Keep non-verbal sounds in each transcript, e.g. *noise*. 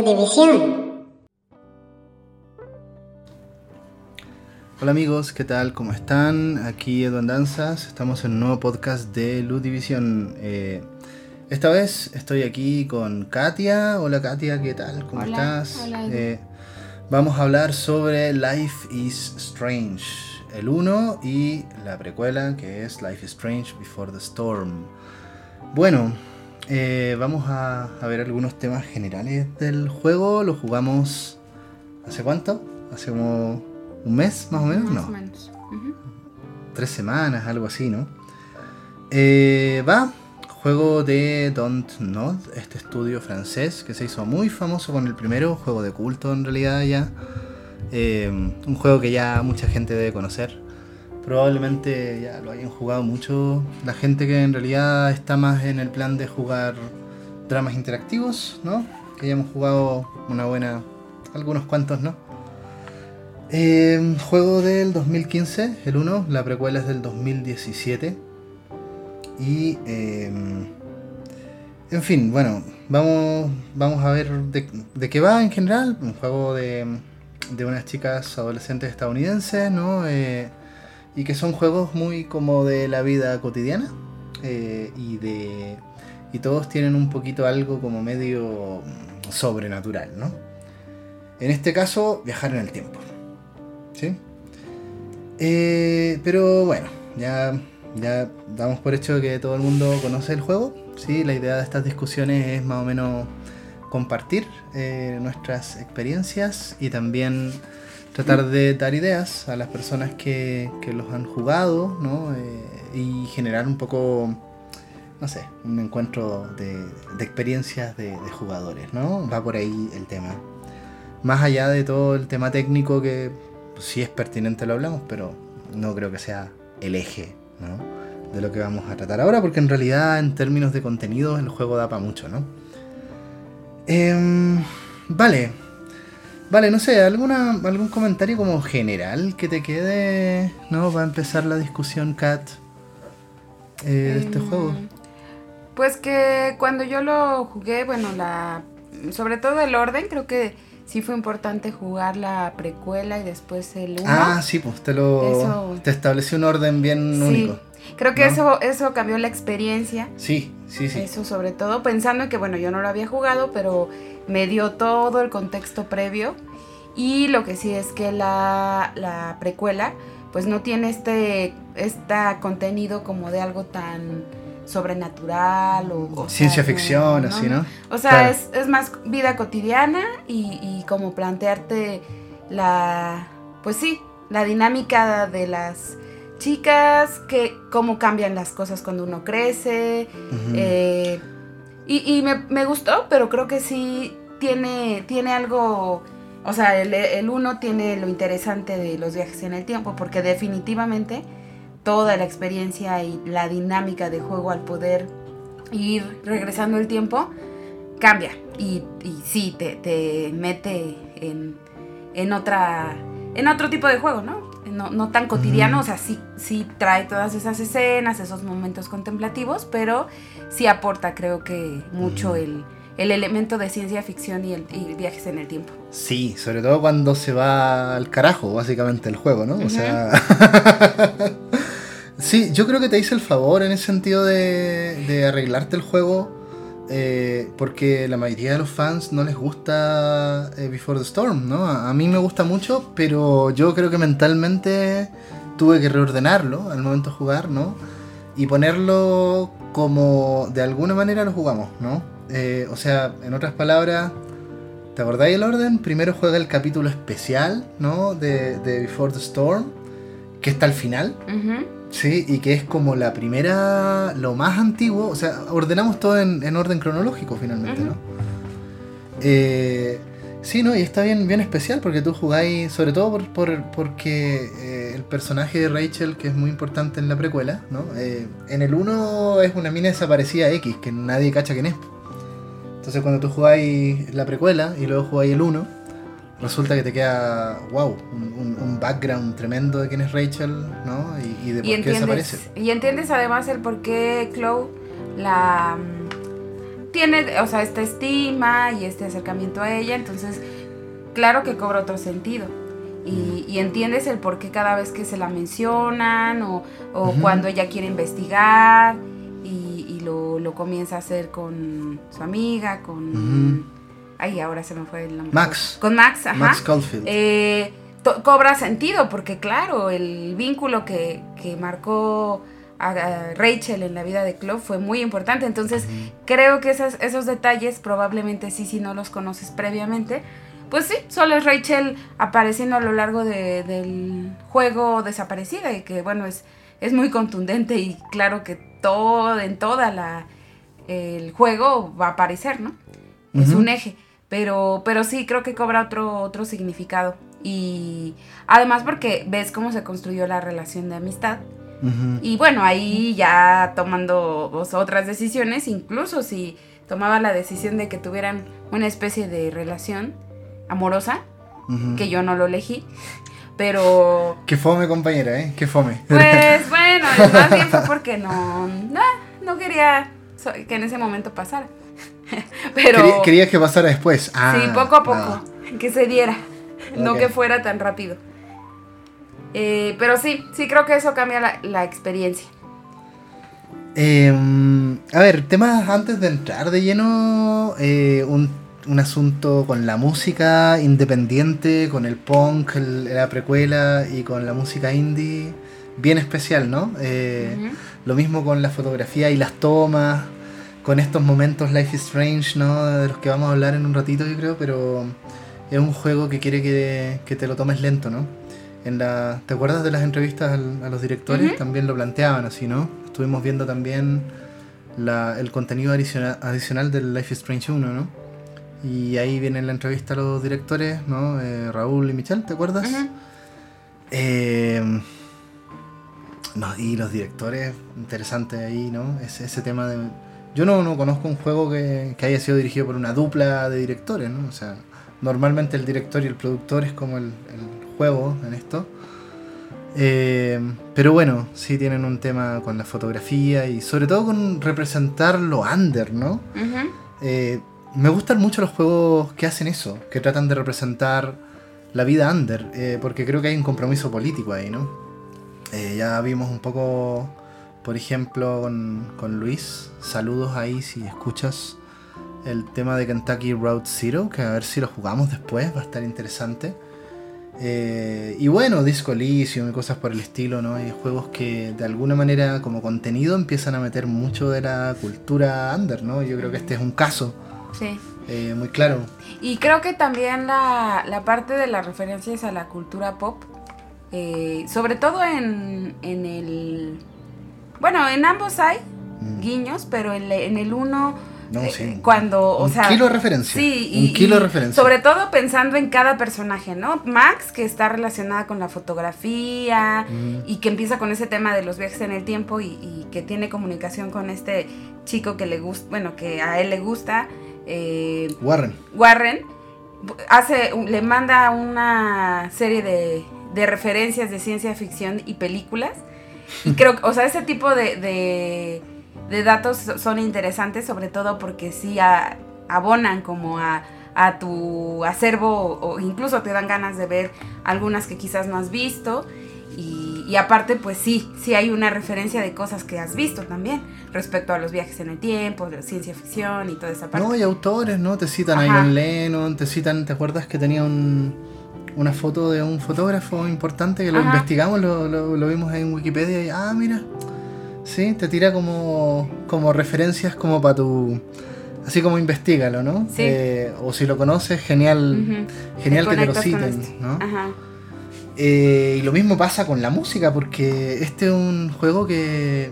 Ludivisión. Hola amigos, ¿qué tal? ¿Cómo están? Aquí Edu Danzas, estamos en un nuevo podcast de Ludivisión. Eh, esta vez estoy aquí con Katia. Hola Katia, ¿qué tal? ¿Cómo estás? Hola. Eh, vamos a hablar sobre Life is Strange, el 1 y la precuela que es Life is Strange Before the Storm. Bueno, eh, vamos a, a ver algunos temas generales del juego. Lo jugamos hace cuánto? Hace como un mes más o menos, Más no. o menos. Tres semanas, algo así, ¿no? Eh, va, juego de Don't Nod, este estudio francés que se hizo muy famoso con el primero, juego de culto en realidad ya. Eh, un juego que ya mucha gente debe conocer. Probablemente ya lo hayan jugado mucho la gente que en realidad está más en el plan de jugar dramas interactivos, ¿no? Que hayamos jugado una buena, algunos cuantos, ¿no? Eh, juego del 2015, el 1, la precuela es del 2017. Y, eh, en fin, bueno, vamos, vamos a ver de, de qué va en general. Un juego de, de unas chicas adolescentes estadounidenses, ¿no? Eh, y que son juegos muy como de la vida cotidiana. eh, y de. Y todos tienen un poquito algo como medio sobrenatural, ¿no? En este caso, viajar en el tiempo. ¿Sí? Eh, pero bueno, ya, ya damos por hecho que todo el mundo conoce el juego. ¿sí? La idea de estas discusiones es más o menos compartir eh, nuestras experiencias y también tratar de dar ideas a las personas que, que los han jugado ¿no? Eh, y generar un poco, no sé, un encuentro de, de experiencias de, jugadores. ¿no? Va por ahí el tema. Más allá de todo el tema técnico que si es pertinente lo hablamos, pero no creo que sea el eje ¿no? de lo que vamos a tratar ahora, porque en realidad en términos de contenido el juego da para mucho, ¿no? Em, vale, vale, no sé, ¿alguna, algún comentario como general que te quede, ¿no? Va a empezar la discusión, Kat, eh, de este Em, juego. Pues que cuando yo lo jugué, bueno, la sobre todo el orden, creo que sí fue importante jugar la precuela y después el 1. Ah, sí, pues te lo Eso. te estableció un orden bien sí. único. Creo que ¿no? eso eso cambió la experiencia. Sí, sí, sí. Eso sobre todo pensando en que bueno, yo no lo había jugado, pero me dio todo el contexto previo. Y lo que sí es que la, la precuela pues no tiene este, este contenido como de algo tan sobrenatural o, o sea, Ciencia no, ficción, así, ¿no? O sea, Claro. es, es más vida cotidiana y, y como plantearte la, pues sí, la dinámica de las chicas, que cómo cambian las cosas cuando uno crece. Eh, y y me, me gustó, pero creo que sí tiene, tiene algo, o sea, el, el uno tiene lo interesante de los viajes en el tiempo, porque definitivamente toda la experiencia y la dinámica de juego al poder ir regresando el tiempo cambia y, y sí te, te mete en, en otra en otro tipo de juego, ¿no? No, no tan cotidiano, o sea, sí, sí trae todas esas escenas, esos momentos contemplativos, pero sí aporta, creo que, mucho el, el elemento de ciencia ficción y, el, y viajes en el tiempo. Sí, sobre todo cuando se va al carajo, básicamente, el juego, ¿no? O sea. *laughs* sí, yo creo que te hice el favor en ese sentido de, de arreglarte el juego. Eh, porque la mayoría de los fans no les gusta eh, Before the Storm, ¿no? A, mí me gusta mucho, pero yo creo que mentalmente tuve que reordenarlo al momento de jugar, ¿no? Y ponerlo como de alguna manera lo jugamos, ¿no? Eh, o sea, en otras palabras, ¿Te acordáis el orden? Primero juega el capítulo especial, ¿no? De, Before the Storm, que está al final, Ujú. ¿Sí? Y que es como la primera, lo más antiguo, o sea, ordenamos todo en, en orden cronológico finalmente, ¿no? Eh, sí, ¿no? Y está bien, bien especial porque tú jugáis, sobre todo por, por- porque eh, el personaje de Rachel, que es muy importante en la precuela, ¿no? Eh, en el 1 es una mina desaparecida X, que nadie cacha quién es. Entonces cuando tú jugáis la precuela y luego jugáis el 1, resulta que te queda, wow, un, un- un background tremendo de quién es Rachel, ¿no? Y, y de por Y qué desaparece. y entiendes además el por qué Chloe la, mm, tiene, o sea, esta estima y este acercamiento a ella, entonces claro que cobra otro sentido. Y, entiendes el por qué cada vez que se la mencionan o, cuando ella quiere investigar y, lo, comienza a hacer con su amiga, con... Ay, ahora se me fue el nombre. Max. Con Max, ajá. Max Caulfield. Eh, cobra sentido porque claro, el vínculo que, que marcó a Rachel en la vida de Chloe fue muy importante. Entonces, creo que esos detalles probablemente sí, si no los conoces previamente, pues sí, solo es Rachel apareciendo a lo largo del juego desaparecida y que bueno, es, es muy contundente y claro que todo, en toda la el juego va a aparecer, ¿no? Es un eje, pero, pero sí creo que cobra otro, otro significado. Y además porque ves cómo se construyó la relación de amistad. Y bueno, ahí ya tomando otras decisiones, incluso si tomaba la decisión de que tuvieran una especie de relación amorosa, que yo no lo elegí, *laughs* pero... Que fome, compañera, ¿eh? Que fome. Pues *laughs* bueno, más bien fue porque no, no, quería que en ese momento pasara. *laughs* Pero... Quería, que pasara después. Ah, sí, poco a poco, que se diera, no que fuera tan rápido. Eh, pero sí, sí creo que eso cambia la, experiencia. Em, a ver, temas antes de entrar de lleno, eh, un, asunto con la música independiente, con el punk, la precuela y con la música indie, bien especial, ¿no? Eh, lo mismo con la fotografía y las tomas, con estos momentos Life is Strange, ¿no? De los que vamos a hablar en un ratito, yo creo, pero es un juego que quiere que, que te lo tomes lento, ¿no? En la, ¿Te acuerdas de las entrevistas a los directores? También lo planteaban así, ¿no? Estuvimos viendo también el contenido adicional, adicional del Life is Strange 1, ¿no? Y ahí viene la entrevista a los directores, ¿no? Eh, Raúl y Michelle, ¿te acuerdas? Eh, no, y los directores, interesante ahí, ¿no? Ese, ese tema de... Yo no, no conozco un juego que, que, haya sido dirigido por una dupla de directores, ¿no? O sea, normalmente el director y el productor es como el juego en esto. Eh, pero bueno, sí tienen un tema con la fotografía y sobre todo con representar lo under, ¿no? Eh, me gustan mucho los juegos que hacen eso, que tratan de representar la vida under, eh, porque creo que hay un compromiso político ahí, ¿no? ya vimos un poco, por ejemplo, con, con, Luis, saludos ahí si escuchas el tema de Kentucky Road Zero, que a ver si lo jugamos después, va a estar interesante. Eh, y bueno, Disco Elysium y cosas por el estilo, ¿no? Hay juegos que de alguna manera como contenido empiezan a meter mucho de la cultura under, ¿no? Yo creo que este es un caso. Sí. Eh, muy claro. Y creo que también la, la, parte de las referencias a la cultura pop, eh, sobre todo en, en el... Bueno, en ambos hay mm. guiños, pero en, en el uno no, eh, sí. Cuando, o un kilo de referencia. Sí, un kilo de referencia. Sobre todo pensando en cada personaje, ¿no? Max, que está relacionada con la fotografía mm. y que empieza con ese tema de los viajes en el tiempo y, que tiene comunicación con este chico que le gusta, bueno, que a él le gusta. Eh, Warren. Warren. Hace, le manda una serie de, de referencias de ciencia ficción y películas. Y creo, o sea, ese tipo de de datos son interesantes, sobre todo porque sí abonan como a, tu acervo o incluso te dan ganas de ver algunas que quizás no has visto. Y, aparte, pues sí, sí hay una referencia de cosas que has visto también respecto a los viajes en el tiempo, de ciencia ficción y toda esa parte. No, hay autores, ¿no? Te citan a Ian Lennon, te citan, ¿te acuerdas que tenía una foto de un fotógrafo importante que lo investigamos, lo, lo, vimos en Wikipedia y, ah, mira, Sí, te tira como, como referencias como para tu... Así como investigalo, ¿no? Sí. Eh, o si lo conoces, genial, genial que te lo citen, ¿no? Ajá. Eh, y lo mismo pasa con la música, porque este es un juego que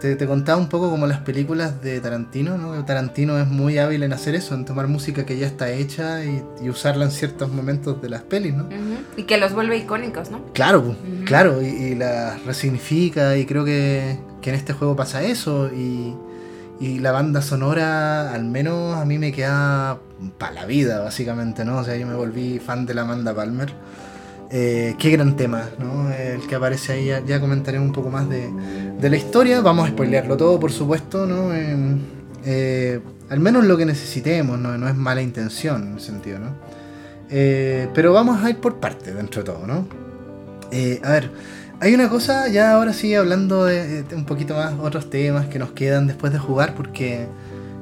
te, contaba un poco como las películas de Tarantino, ¿no? Tarantino es muy hábil en hacer eso, en tomar música que ya está hecha y, usarla en ciertos momentos de las pelis, ¿no? Y que los vuelve icónicos, ¿no? Claro, claro, y, y las resignifica y creo que, que en este juego pasa eso y, y la banda sonora al menos a mí me queda para la vida básicamente, ¿no? O sea, yo me volví fan de la Amanda Palmer. Eh, qué gran tema, ¿no? El que aparece ahí, ya, comentaré un poco más de, la historia. Vamos a spoilearlo todo, por supuesto, ¿no? Eh, al menos lo que necesitemos, no, no es mala intención en ese sentido, ¿no? Eh, pero vamos a ir por parte dentro de todo, ¿no? Eh, a ver, hay una cosa, ya ahora sí, hablando de, un poquito más otros temas que nos quedan después de jugar, porque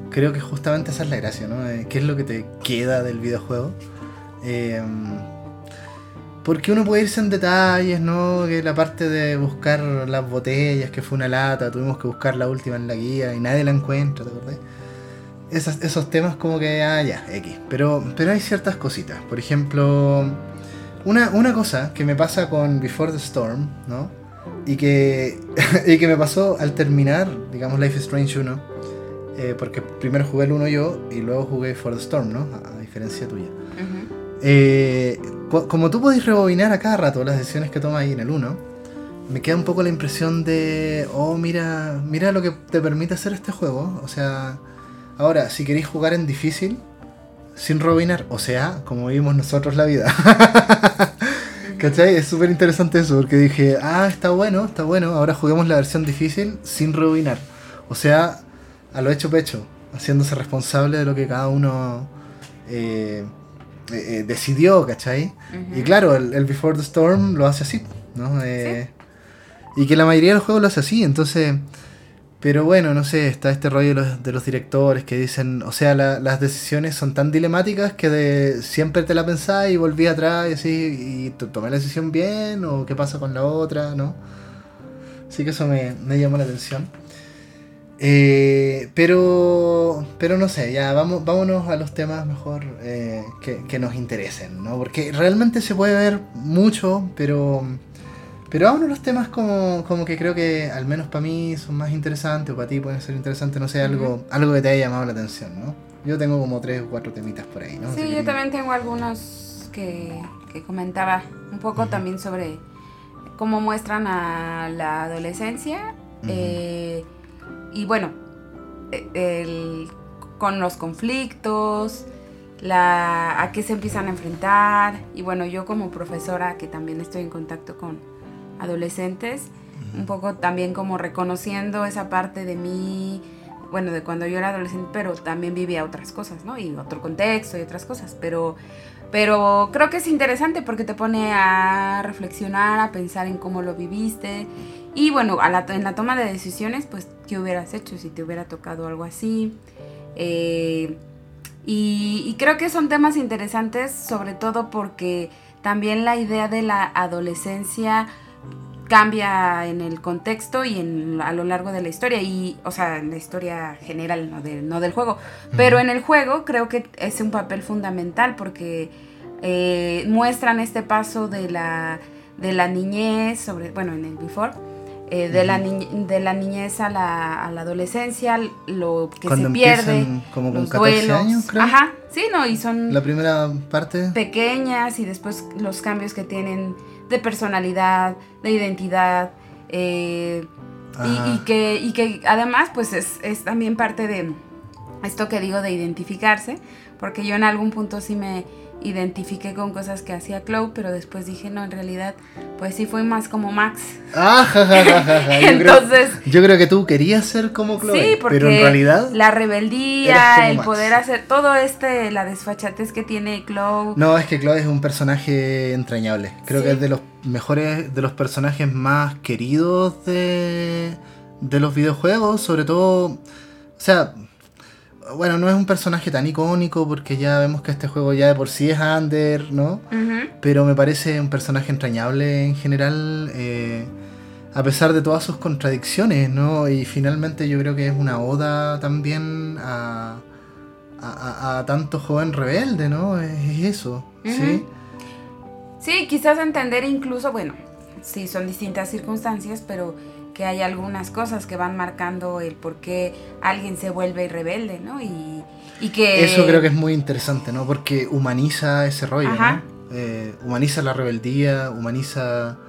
creo que justamente esa es la gracia, ¿no? ¿Qué es lo que te queda del videojuego? Porque uno puede irse en detalles, ¿no? Que la parte de buscar las botellas, que fue una lata, tuvimos que buscar la última en la guía y nadie la encuentra, ¿te acordás? esos temas como que, ah, ya, X. Pero, pero hay ciertas cositas. Por ejemplo, una, una cosa que me pasa con Before the Storm, ¿no? Y que, *laughs* y que me pasó al terminar, digamos, Life is Strange 1. Eh, porque primero jugué el 1 yo y luego jugué Before the Storm, ¿no? A, diferencia tuya. Eh, como tú podés rebobinar a cada rato las decisiones que tomas ahí en el 1, me queda un poco la impresión de, oh, mira, mira lo que te permite hacer este juego. O sea, Ahora, si queréis jugar en difícil, sin robinar, o sea, como vivimos nosotros la vida. *laughs* ¿Cachai? Es súper interesante eso, porque dije, ah, está bueno, está bueno, ahora juguemos la versión difícil sin robinar. O sea, a lo hecho pecho, haciéndose responsable de lo que cada uno eh, eh, eh, decidió, ¿cachai? Y claro, el, Before the Storm lo hace así, ¿no? Y que la mayoría del juego lo hace así, entonces pero bueno, no sé, está este rollo de los, directores que dicen, o sea, las decisiones son tan dilemáticas que de, siempre te la pensás y volví atrás y así, y tomé la decisión bien o qué pasa con la otra, ¿no? Así que eso me, me llamó la atención. Eh, pero, pero no sé, ya vamos, vámonos a los temas mejor eh, que, que nos interesen, ¿no? Porque realmente se puede ver mucho, pero pero aún los temas como, como que creo que al menos para mí son más interesantes o para ti pueden ser interesantes, no sé, algo, algo que te haya llamado la atención, ¿no? Yo tengo como tres o cuatro temitas por ahí, ¿no? Sí, yo también tengo algunos que, que comentaba un poco también sobre cómo muestran a la adolescencia eh, y bueno, e, el, con los conflictos, la, a qué se empiezan a enfrentar y bueno, yo como profesora que también estoy en contacto con adolescentes, un poco también como reconociendo esa parte de mí, bueno, de cuando yo era adolescente, pero también vivía otras cosas, ¿no? Y otro contexto y otras cosas, pero, pero creo que es interesante porque te pone a reflexionar, a pensar en cómo lo viviste y bueno, a la, en la toma de decisiones, pues, ¿qué hubieras hecho si te hubiera tocado algo así? Eh, y, y creo que son temas interesantes, sobre todo porque también la idea de la adolescencia cambia en el contexto y en, a lo largo de la historia, y, o sea, en la historia general, no, no del juego. Pero en el juego creo que es un papel fundamental porque eh, muestran este paso de la, de la niñez, sobre, bueno, en el before. Eh, de, la de la niñez a la, a la adolescencia, lo que se pierde, como con 14 años, creo. Ajá, sí, no, y son la primera parte. pequeñas y después los cambios que tienen de personalidad, de identidad, eh, y, que, y que además pues es, es también parte de esto que digo de identificarse, porque yo en algún punto sí me identifiqué con cosas que hacía Chloe, pero después dije, no, en realidad, pues sí fue más como Max. Ah, *laughs* Entonces, yo creo, que tú querías ser como Chloe, sí, porque pero en realidad la rebeldía, el poder hacer todo este, la desfachatez que tiene Chloe. No, es que Chloe es un personaje entrañable. Creo que es de los mejores, de los personajes más queridos de, de los videojuegos, sobre todo, o sea, bueno, no es un personaje tan icónico porque ya vemos que este juego ya de por sí es under, ¿no? Pero me parece un personaje entrañable en general, eh, a pesar de todas sus contradicciones, ¿no? Y finalmente yo creo que es una oda también a, a, tanto joven rebelde, ¿no? Es, eso, ¿sí? Sí, quizás entender incluso, bueno, sí, son distintas circunstancias, pero que hay algunas cosas que van marcando el por qué alguien se vuelve rebelde, ¿no? Y, que... Eso creo que es muy interesante, ¿no? Porque humaniza ese rollo, ¿no? Eh, humaniza la rebeldía, humaniza...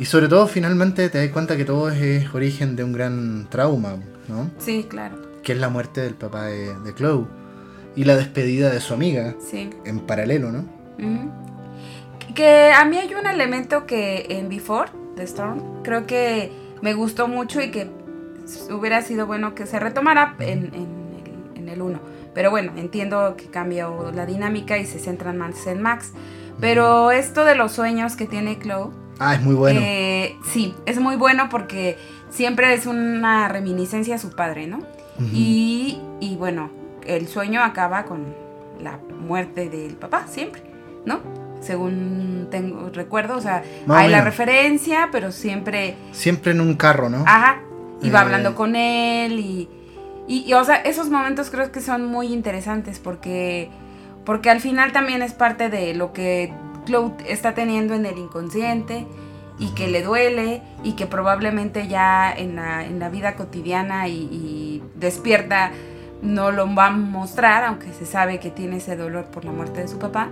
Y sobre todo, finalmente, te das cuenta que todo es, origen de un gran trauma, ¿no? Sí, claro. Que es la muerte del papá de, de Chloe. Y la despedida de su amiga. Sí. En paralelo, ¿no? Que a mí hay un elemento que en Before the Storm, creo que me gustó mucho y que hubiera sido bueno que se retomara en, el 1. Pero bueno, entiendo que cambió la dinámica y se centran más en Max. Pero esto de los sueños que tiene Chloe. Ah, es muy bueno. Eh, sí, es muy bueno porque siempre es una reminiscencia a su padre, ¿no? y, y bueno, el sueño acaba con la muerte del papá, siempre, ¿no? Según tengo recuerdo, o sea, hay la referencia, pero siempre... Siempre en un carro, ¿no? Ajá, y va eh. hablando con él y, y, o sea, esos momentos creo que son muy interesantes porque, porque al final también es parte de lo que Claude está teniendo en el inconsciente y que le duele y que probablemente ya en la, en la vida cotidiana y despierta no lo va a mostrar, aunque se sabe que tiene ese dolor por la muerte de su papá.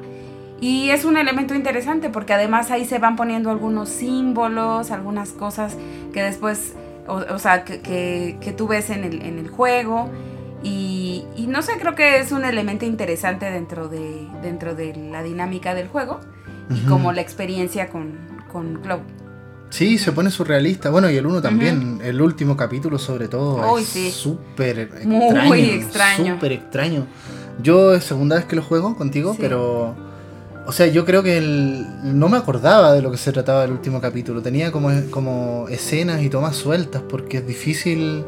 Y es un elemento interesante porque además ahí se van poniendo algunos símbolos, algunas cosas que después, o, sea, que, que, tú ves en el, en el juego. Y, y, no sé, creo que es un elemento interesante dentro de, dentro de la dinámica del juego y como la experiencia con, con Cloud. Sí, se pone surrealista. Bueno, y el uno también. El último capítulo, sobre todo, es súper extraño. Muy extraño. Súper extraño. Yo es segunda vez que lo juego contigo, pero. O sea, yo creo que el, no me acordaba de lo que se trataba el último capítulo. Tenía como, como escenas y tomas sueltas, porque es difícil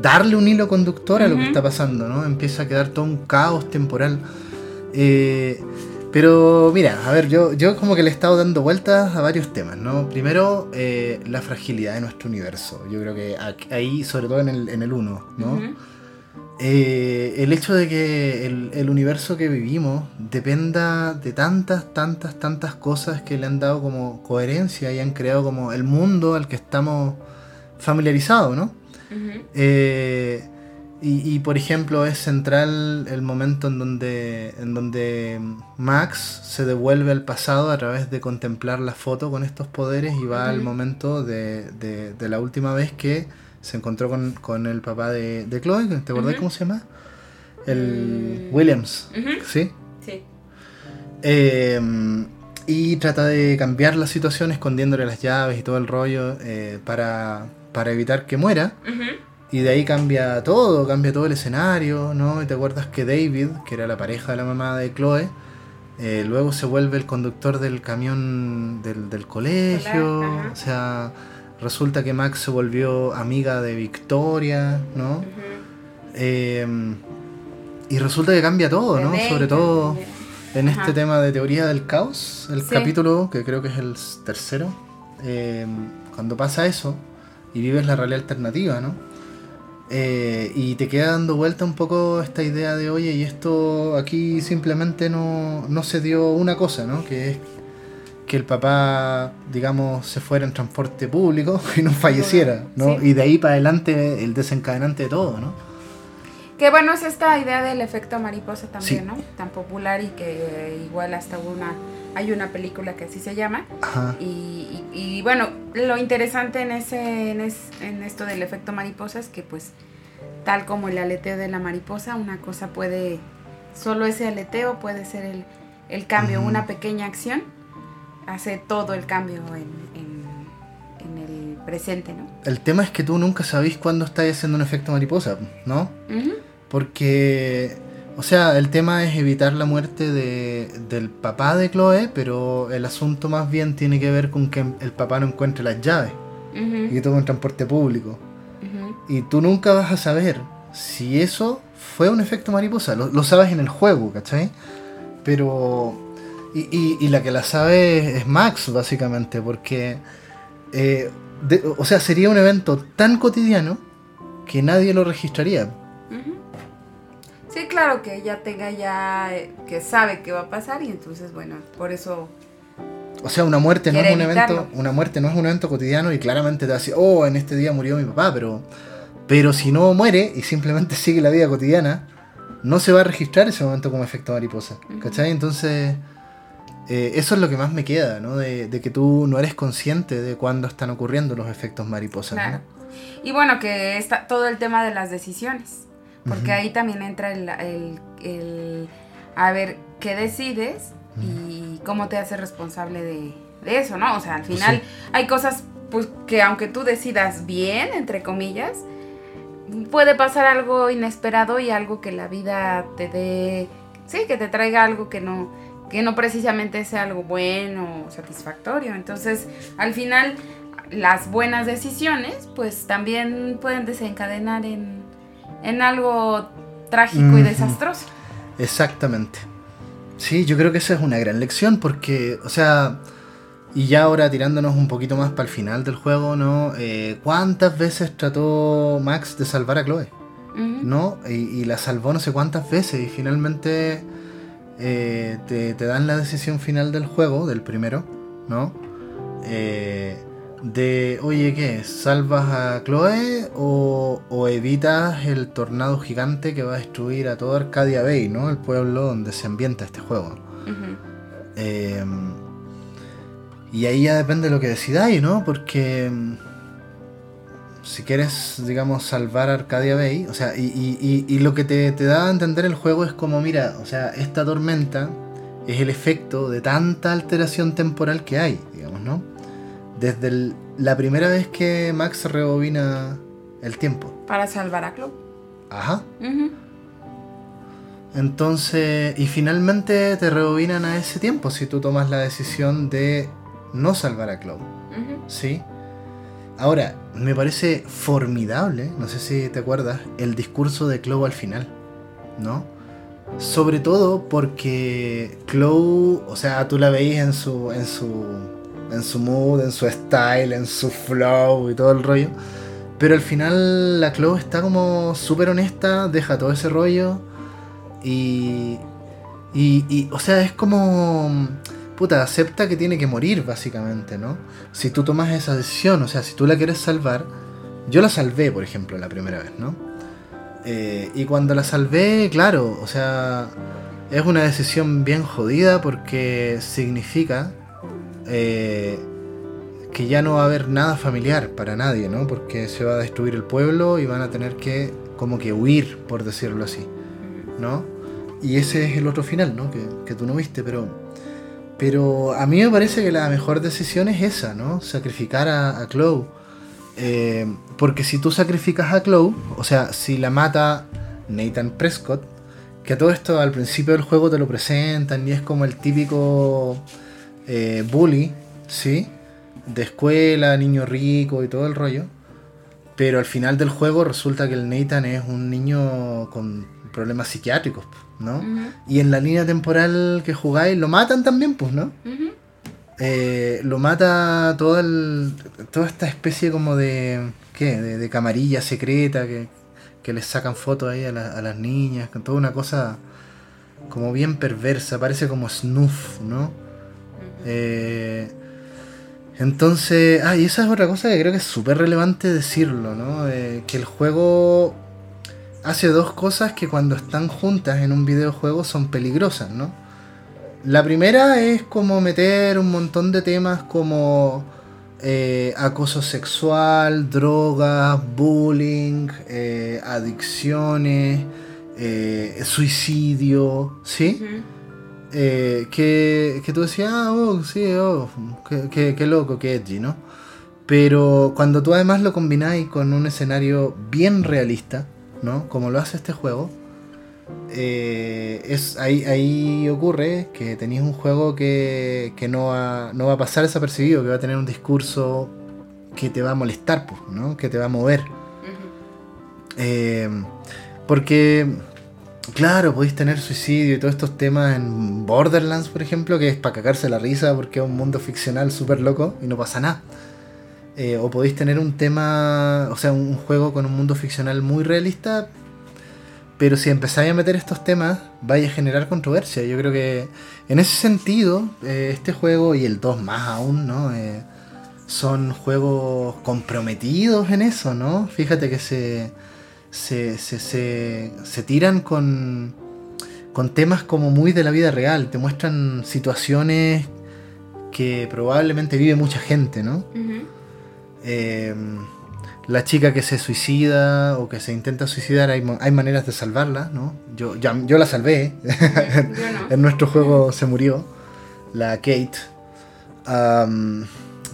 darle un hilo conductor a lo que está pasando, ¿no? Empieza a quedar todo un caos temporal. Eh, pero mira, a ver, yo, yo como que le he estado dando vueltas a varios temas, ¿no? Primero, eh, la fragilidad de nuestro universo. Yo creo que ahí, sobre todo en el, en el 1, ¿no? Eh, el hecho de que el, universo que vivimos dependa de tantas, tantas, tantas cosas que le han dado como coherencia y han creado como el mundo al que estamos familiarizados, ¿no? Y, por ejemplo es central el momento en donde, en donde Max se devuelve al pasado a través de contemplar la foto con estos poderes y va al momento de, de, la última vez que se encontró con, el papá de, de Chloe, ¿te acordás cómo se llama? El mm. Williams, ¿sí? Sí. Em, y trata de cambiar la situación escondiéndole las llaves y todo el rollo eh, para, para evitar que muera. Y de ahí cambia todo, cambia todo el escenario, ¿no? Y te acuerdas que David, que era la pareja de la mamá de Chloe, eh, luego se vuelve el conductor del camión del, colegio. O sea, resulta que Max se volvió amiga de Victoria, ¿no? Eh, y resulta que cambia todo, ¿no? Sobre todo en este tema de teoría del caos, el capítulo, que creo que es el tercero, eh, cuando pasa eso y vives la realidad alternativa, ¿no? Eh, y te queda dando vuelta un poco esta idea de, oye, y esto aquí simplemente no, no se dio una cosa, ¿no? Que es que el papá, digamos, se fuera en transporte público *laughs* y no falleciera, ¿no? Y de ahí para adelante el desencadenante de todo, ¿no? Que bueno, es esta idea del efecto mariposa también, ¿no? Tan popular y que igual hasta una hay una película que así se llama. Y, bueno, lo interesante en, ese, en, esto del efecto mariposa es que pues tal como el aleteo de la mariposa, una cosa puede, solo ese aleteo puede ser el, cambio, una pequeña acción hace todo el cambio en, el presente, ¿no? El tema es que tú nunca sabes cuándo estás haciendo un efecto mariposa, ¿no? Porque o sea, el tema es evitar la muerte de, del papá de Chloe, pero el asunto más bien tiene que ver con que el papá no encuentre las llaves y que tome un transporte público. Y tú nunca vas a saber si eso fue un efecto mariposa. Lo, sabes en el juego, ¿cachai? Pero. Y, y, la que la sabe es Max, básicamente, porque. Eh, o sea, sería un evento tan cotidiano que nadie lo registraría. Sí, claro, que ella tenga ya, eh, que sabe qué va a pasar y entonces, bueno, por eso... O sea, una muerte no es un evento, una muerte no es un evento cotidiano y claramente te decir, oh, en este día murió mi papá, pero, pero si no muere y simplemente *laughs* sigue la vida cotidiana, no se va a registrar ese momento como efecto mariposa, ¿cachai? Entonces, eh, eso es lo que más me queda, ¿no? De, que tú no eres consciente de cuándo están ocurriendo los efectos mariposa. Claro. Y bueno, que está todo el tema de las decisiones porque ahí también entra el, el, a ver qué decides y cómo te haces responsable de, eso, ¿no? O sea, al final hay cosas pues que aunque tú decidas bien, entre comillas, puede pasar algo inesperado y algo que la vida te dé, sí, que te traiga algo que no, que no precisamente sea algo bueno o satisfactorio. Entonces, al final, las buenas decisiones, pues también pueden desencadenar en, en algo trágico y desastroso. Exactamente. Sí, yo creo que esa es una gran lección porque, o sea, y ya ahora tirándonos un poquito más para el final del juego, ¿no? Eh, ¿Cuántas veces trató Max de salvar a Chloe? ¿No? Y, la salvó no sé cuántas veces y finalmente eh, te, dan la decisión final del juego, del primero, ¿no? Eh, de, oye, ¿qué? ¿Salvas a Chloe o, o, evitas el tornado gigante que va a destruir a todo Arcadia Bay, ¿no? El pueblo donde se ambienta este juego. Y ahí ya depende de lo que decidáis, ¿no? Porque si quieres, digamos, salvar Arcadia Bay, o sea, y, lo que te, da a entender el juego es como, mira, o sea, esta tormenta es el efecto de tanta alteración temporal que hay, digamos, ¿no? Desde la primera vez que Max rebobina el tiempo. Para salvar a Clow. Ajá. Entonces, y finalmente te rebobinan a ese tiempo si tú tomas la decisión de no salvar a Cloud. ¿Sí? Ahora, me parece formidable, no sé si te acuerdas, el discurso de Cloud al final, ¿no? Sobre todo porque Cloud, o sea, tú la veías en su, en su, en su mood, en su style, en su flow y todo el rollo. Pero al final la Cloud está como súper honesta, deja todo ese rollo y, y, y, o sea, es como puta, acepta que tiene que morir, básicamente, ¿no? Si tú tomas esa decisión, o sea, si tú la quieres salvar, yo la salvé, por ejemplo, la primera vez, ¿no? Eh, y cuando la salvé, claro, o sea, es una decisión bien jodida porque significa eh, que ya no va a haber nada familiar para nadie, ¿no? Porque se va a destruir el pueblo y van a tener que como que huir, por decirlo así, ¿no? Y ese es el otro final, ¿no? Que, que tú no viste, pero pero a mí me parece que la mejor decisión es esa, ¿no? Sacrificar a, a Chloe. Eh, porque si tú sacrificas a Chloe, o sea, si la mata Nathan Prescott, que todo esto al principio del juego te lo presentan y es como el típico eh, bully, ¿sí? De escuela, niño rico y todo el rollo. Pero al final del juego resulta que el Nathan es un niño con problemas psiquiátricos. ¿No? Y en la línea temporal que jugáis lo matan también, pues, ¿no? Eh, lo mata todo el, toda esta especie como de, ¿qué? De, camarilla secreta que, que, les sacan fotos ahí a, las niñas, con toda una cosa como bien perversa, parece como snuff, ¿no? Eh, entonces, ah, y esa es otra cosa que creo que es súper relevante decirlo, ¿no? Eh, que el juego hace dos cosas que cuando están juntas en un videojuego son peligrosas, ¿no? La primera es como meter un montón de temas como eh, acoso sexual, drogas, bullying, eh, adicciones, eh, suicidio, ¿sí? que, que, tú decías, ah, oh, sí, oh, qué, qué loco, qué edgy, ¿no? Pero cuando tú además lo combináis con un escenario bien realista, ¿no? Como lo hace este juego, eh, es, ahí, ahí ocurre que tenéis un juego que, no, va, no va a pasar desapercibido, que va a tener un discurso que te va a molestar, pues, ¿no? Que te va a mover. Eh, porque, claro, podéis tener suicidio y todos estos temas en Borderlands, por ejemplo, que es para cagarse la risa porque es un mundo ficcional súper loco y no pasa nada. Eh, o podéis tener un tema, o sea, un juego con un mundo ficcional muy realista, pero si empezáis a meter estos temas, vais a generar controversia. Yo creo que en ese sentido, eh, este juego y el 2 más aún, ¿no? Eh, son juegos comprometidos en eso, ¿no? Fíjate que se, se, se, se, se tiran con, con temas como muy de la vida real, te muestran situaciones que probablemente vive mucha gente, ¿no? Em, la chica que se suicida o que se intenta suicidar, hay, maneras de salvarla, ¿no? Yo, yo la salvé, *laughs* en nuestro juego se murió, la Kate.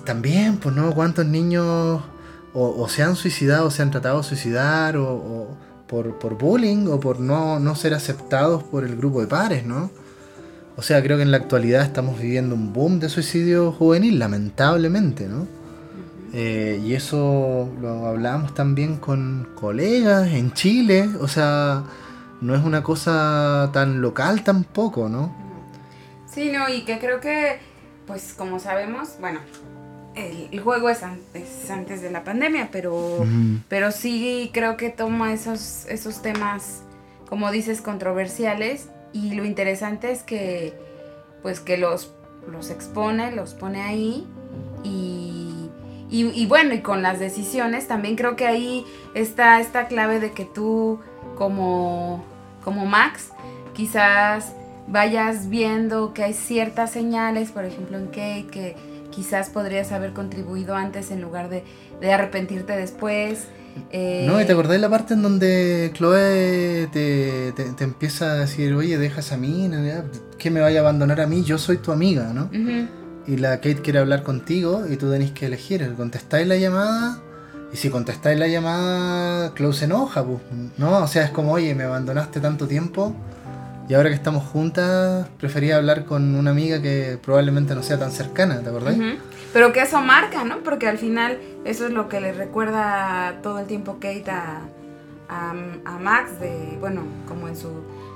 también, pues, ¿no? ¿Cuántos niños o, se han suicidado, o se han tratado de suicidar, o, por, por, bullying, o por no, no ser aceptados por el grupo de pares, ¿no? O sea, creo que en la actualidad estamos viviendo un boom de suicidio juvenil, lamentablemente, ¿no? Eh, y eso lo hablamos también con colegas en Chile, o sea, no es una cosa tan local tampoco, ¿no? Sí, no, y que creo que, pues como sabemos, bueno, el, juego es antes, de la pandemia, pero, pero sí creo que toma esos, esos temas, como dices, controversiales, y lo interesante es que, pues que los, los expone, los pone ahí, y y, bueno, y con las decisiones, también creo que ahí está esta clave de que tú como, como Max quizás vayas viendo que hay ciertas señales, por ejemplo en Kate, que quizás podrías haber contribuido antes en lugar de, arrepentirte después. Eh, no, ¿y te acordás de la parte en donde Chloe te, te, empieza a decir, oye, dejas a mí, que me vaya a abandonar a mí, yo soy tu amiga, ¿no? Y la Kate quiere hablar contigo y tú tenés que elegir, contestáis la llamada y si contestáis la llamada, Klaus se enoja, pues, ¿no? O sea, es como, oye, me abandonaste tanto tiempo y ahora que estamos juntas, prefería hablar con una amiga que probablemente no sea tan cercana, ¿te acordás? Pero que eso marca, ¿no? Porque al final eso es lo que le recuerda todo el tiempo Kate a, a, Max, de, bueno, como en su,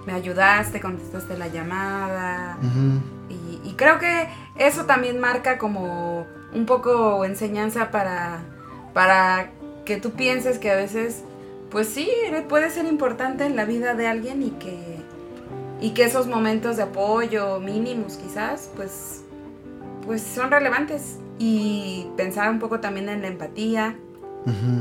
me ayudaste, contestaste la llamada. y, y creo que eso también marca como un poco enseñanza para, para que tú pienses que a veces, pues sí, puede ser importante en la vida de alguien y que, y que esos momentos de apoyo mínimos quizás, pues, pues son relevantes. Y pensar un poco también en la empatía.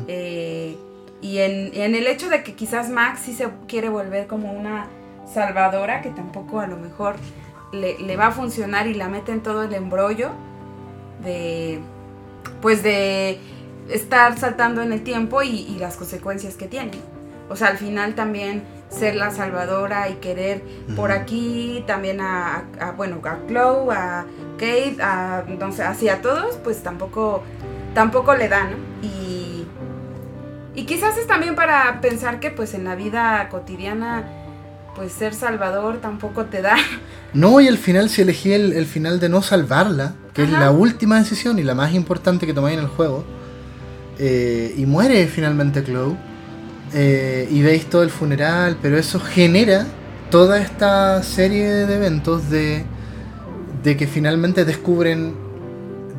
Eh, y en, en, el hecho de que quizás Max sí se quiere volver como una salvadora, que tampoco a lo mejor le, va a funcionar y la mete en todo el embrollo de, pues de estar saltando en el tiempo y, las consecuencias que tiene. O sea, al final también ser la salvadora y querer por aquí también a, bueno, a Chloe, a Kate, a, entonces, así a todos, pues tampoco, tampoco le dan, Y, y quizás es también para pensar que pues en la vida cotidiana pues ser salvador tampoco te da. No, y al final si elegí el, final de no salvarla, que es la última decisión y la más importante que tomáis en el juego, eh, y muere finalmente Chloe, eh, y veis todo el funeral, pero eso genera toda esta serie de eventos de, de que finalmente descubren,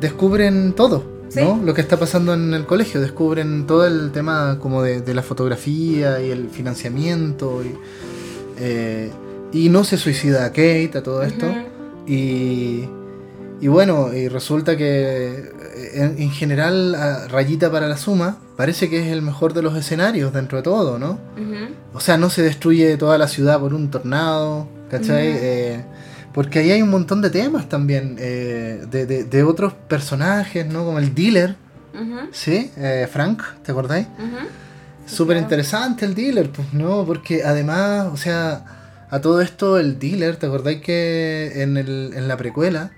descubren todo. ¿no? Lo que está pasando en el colegio, descubren todo el tema como de, de la fotografía y el financiamiento y, eh, y no se suicida a Kate, a todo esto. y, y, bueno, y resulta que eh, en, general, Rayita para la Suma parece que es el mejor de los escenarios dentro de todo, ¿no? O sea, no se destruye toda la ciudad por un tornado, ¿cachai? Eh, porque ahí hay un montón de temas también, de, de, otros personajes, ¿no? Como el dealer, ¿sí? Frank, ¿te acordáis? Súper interesante el dealer, pues, ¿no? Porque además, o sea, a todo esto el dealer, ¿te acordáis que en, el, en la precuela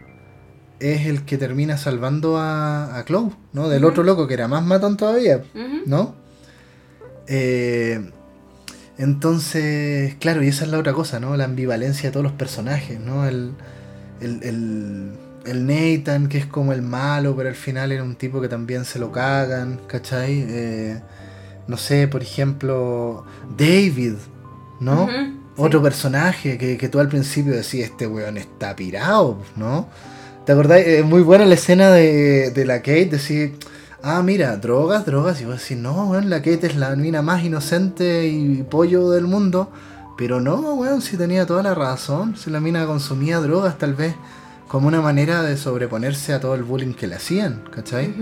es el que termina salvando a, a Chloe, ¿no? Del otro loco que era más matón todavía, ¿no? Eh, entonces, claro, y esa es la otra cosa, ¿no? La ambivalencia de todos los personajes, ¿no? El, el, el, el Nathan, que es como el malo, pero al final era un tipo que también se lo cagan, ¿cachai? Eh, no sé, por ejemplo, David, ¿no? Otro personaje que, que, tú al principio decías, este weón está pirado, ¿no? ¿Te acordás? Es muy buena la escena de, de la Kate, decir, ah, mira, drogas, drogas, y vos decís, no, weón, la Kate es la mina más inocente y pollo del mundo, pero no, weón, si tenía toda la razón, si la mina consumía drogas tal vez como una manera de sobreponerse a todo el bullying que le hacían, ¿cachai?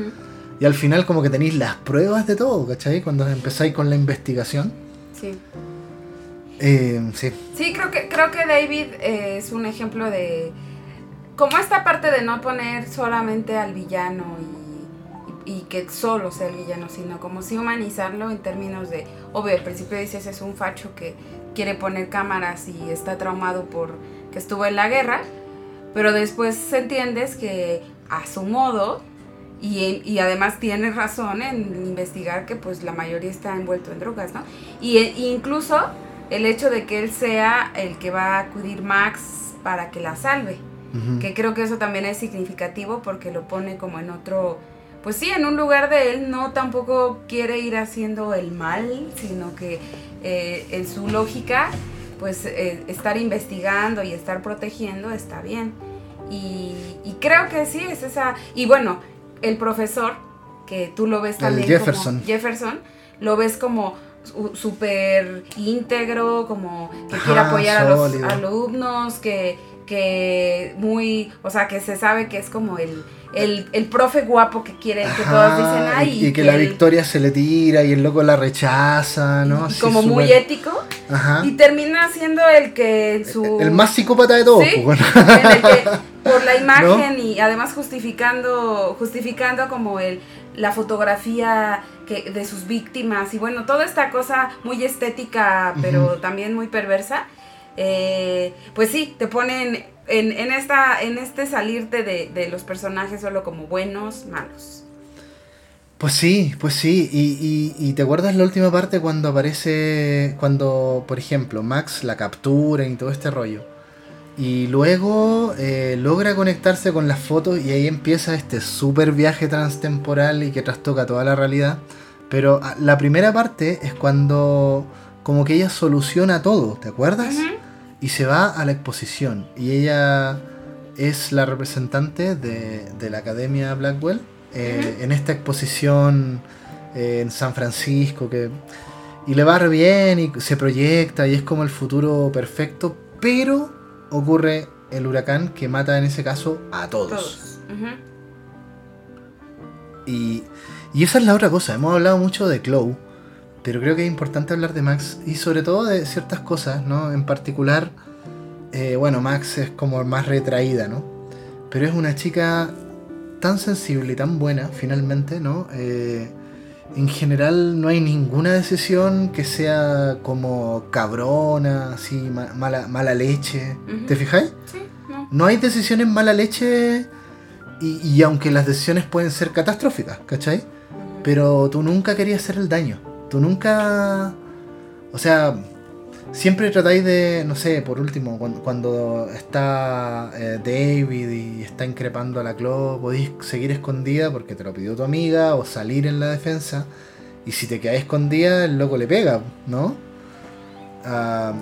Y al final como que tenéis las pruebas de todo, ¿cachai? Cuando empezáis con la investigación. Sí. Eh, sí. Sí, creo que, creo que David eh, es un ejemplo de... Como esta parte de no poner solamente al villano y, y, que solo sea el villano, sino como si humanizarlo en términos de... Obvio, al principio dices es un facho que quiere poner cámaras y está traumado por que estuvo en la guerra, pero después entiendes que a su modo Y, y, además tiene razón en investigar que pues la mayoría está envuelto en drogas, ¿no? Y e, incluso el hecho de que él sea el que va a acudir Max para que la salve, que creo que eso también es significativo porque lo pone como en otro, pues sí, en un lugar de él no tampoco quiere ir haciendo el mal, sino que eh, en su lógica, pues eh, estar investigando y estar protegiendo está bien. Y, creo que sí, es esa, y bueno, el profesor, que tú lo ves también Jefferson. como Jefferson, lo ves como súper íntegro, como que quiere apoyar a los alumnos, que, que muy, o sea, que se sabe que es como el, el, profe guapo que quiere, que todos dicen, ay. Y, que, la victoria se le tira y el loco la rechaza, ¿no? como muy ético. Y termina siendo el que su... El, más psicópata de todos. Pues, por la *laughs* imagen y además justificando, justificando como el, la fotografía que, de sus víctimas y bueno, toda esta cosa muy estética, pero también muy perversa, eh, pues sí, te ponen en, en, esta, en este salirte de, de, los personajes solo como buenos, malos. Pues sí, pues sí, y, y, te acuerdas la última parte cuando aparece, cuando, por ejemplo, Max la captura y todo este rollo. Y luego eh, logra conectarse con las fotos y ahí empieza este super viaje transtemporal y que trastoca toda la realidad. Pero ah, la primera parte es cuando como que ella soluciona todo, ¿te acuerdas? Y se va a la exposición. Y ella es la representante de, la Academia Blackwell eh, en esta exposición eh, en San Francisco. Que, y le va re bien y se proyecta y es como el futuro perfecto, pero ocurre el huracán que mata en ese caso a todos. y, y, esa es la otra cosa. Hemos hablado mucho de Chloe, pero creo que es importante hablar de Max y sobre todo de ciertas cosas, ¿no? En particular, eh, bueno, Max es como más retraída, ¿no? Pero es una chica tan sensible y tan buena, finalmente, ¿no? Eh, en general no hay ninguna decisión que sea como cabrona, así, mala, mala leche. ¿Te fijáis? Sí, no. no. hay decisiones mala leche y, aunque las decisiones pueden ser catastróficas, ¿cachai? Pero tú nunca querías hacer el daño. Tú nunca... O sea, siempre tratáis de, no sé, por último, cuando, está eh, David y está increpando a la Claw, podéis seguir escondida porque te lo pidió tu amiga o salir en la defensa. Y si te quedas escondida, el loco le pega, ¿no? Ah,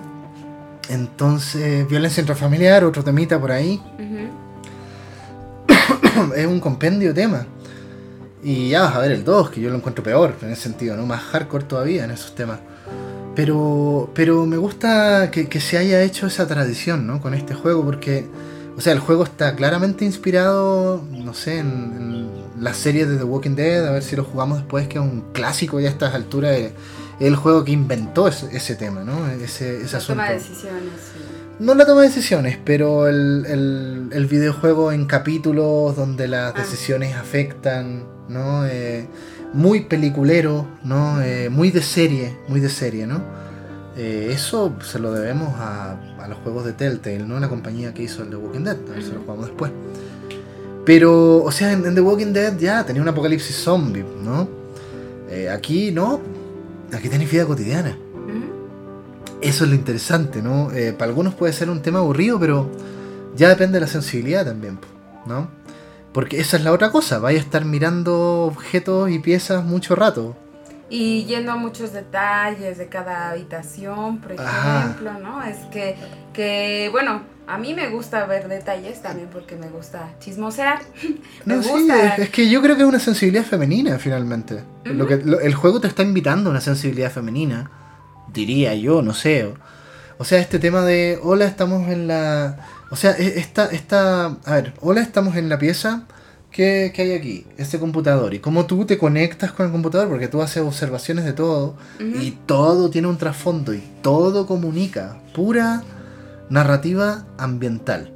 entonces, violencia intrafamiliar, otro temita por ahí. *coughs* es un compendio de temas. Y ya vas a ver el 2, que yo lo encuentro peor en ese sentido, ¿no? Más hardcore todavía en esos temas. Pero, pero me gusta que, se haya hecho esa tradición, ¿no? Con este juego, porque, o sea, el juego está claramente inspirado, no sé, en, la serie de The Walking Dead, a ver si lo jugamos después, que es un clásico ya a estas alturas, es el juego que inventó ese, tema, ¿no? Ese, ese la toma de decisiones. No la toma de decisiones, pero el, el, videojuego en capítulos donde las ah. decisiones afectan, ¿no? Eh, muy peliculero, ¿no? Eh, muy de serie, muy de serie, ¿no? Eh, eso se lo debemos a, los juegos de Telltale, ¿no? La compañía que hizo el The Walking Dead, a ver si lo jugamos después. Pero, o sea, en, The Walking Dead ya tenía un apocalipsis zombie, ¿no? Eh, aquí no, aquí tenés vida cotidiana. Eso es lo interesante, ¿no? para algunos puede ser un tema aburrido, pero ya depende de la sensibilidad también, ¿no? Porque esa es la otra cosa, vaya a estar mirando objetos y piezas mucho rato. Y yendo a muchos detalles de cada habitación, por ejemplo, ¿no? Es que, que, bueno, a mí me gusta ver detalles también porque me gusta chismosear. *laughs* me no, Sí, es que yo creo que es una sensibilidad femenina finalmente. lo que, el juego te está invitando a una sensibilidad femenina, diría yo, no sé. O sea, este tema de, hola, estamos en la o sea, e, esta, esta, a ver, hola, estamos en la pieza. ¿Qué, hay aquí? Este computador. Y cómo tú te conectas con el computador, porque tú haces observaciones de todo. Y todo tiene un trasfondo y todo comunica. Pura narrativa ambiental.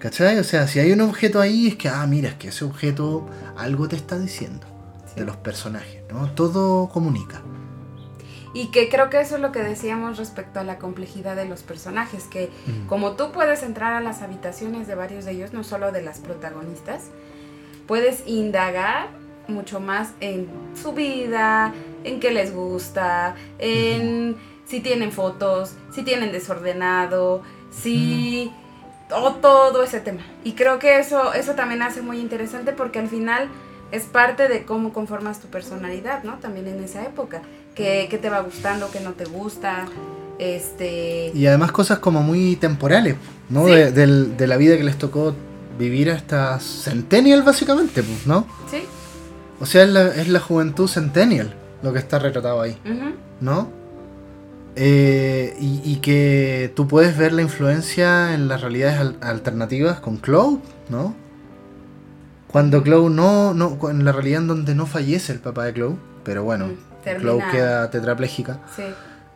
¿Cachai? O sea, si hay un objeto ahí, es que, ah, mira, es que ese objeto algo te está diciendo de los personajes, ¿no? Todo comunica. Y que creo que eso es lo que decíamos respecto a la complejidad de los personajes, que como tú puedes entrar a las habitaciones de varios de ellos, no solo de las protagonistas, puedes indagar mucho más en su vida, en qué les gusta, en si tienen fotos, si tienen desordenado, si... o todo ese tema. Y creo que eso, eso también hace muy interesante porque al final es parte de cómo conformas tu personalidad, ¿no? También en esa época. ¿Qué, qué te va gustando, qué no te gusta? Este... Y además cosas como muy temporales, ¿no? Sí. De, del- de la vida que les tocó vivir hasta Centennial, básicamente, pues, ¿no? Sí. O sea, es la, es la juventud Centennial lo que está retratado ahí, ¿no? Eh, y, y que tú puedes ver la influencia en las realidades al- alternativas con Chloe, ¿no? Cuando Chloe no, no, en la realidad en donde no fallece el papá de Chloe, pero bueno, termina- Chloe queda tetrapléjica. Sí.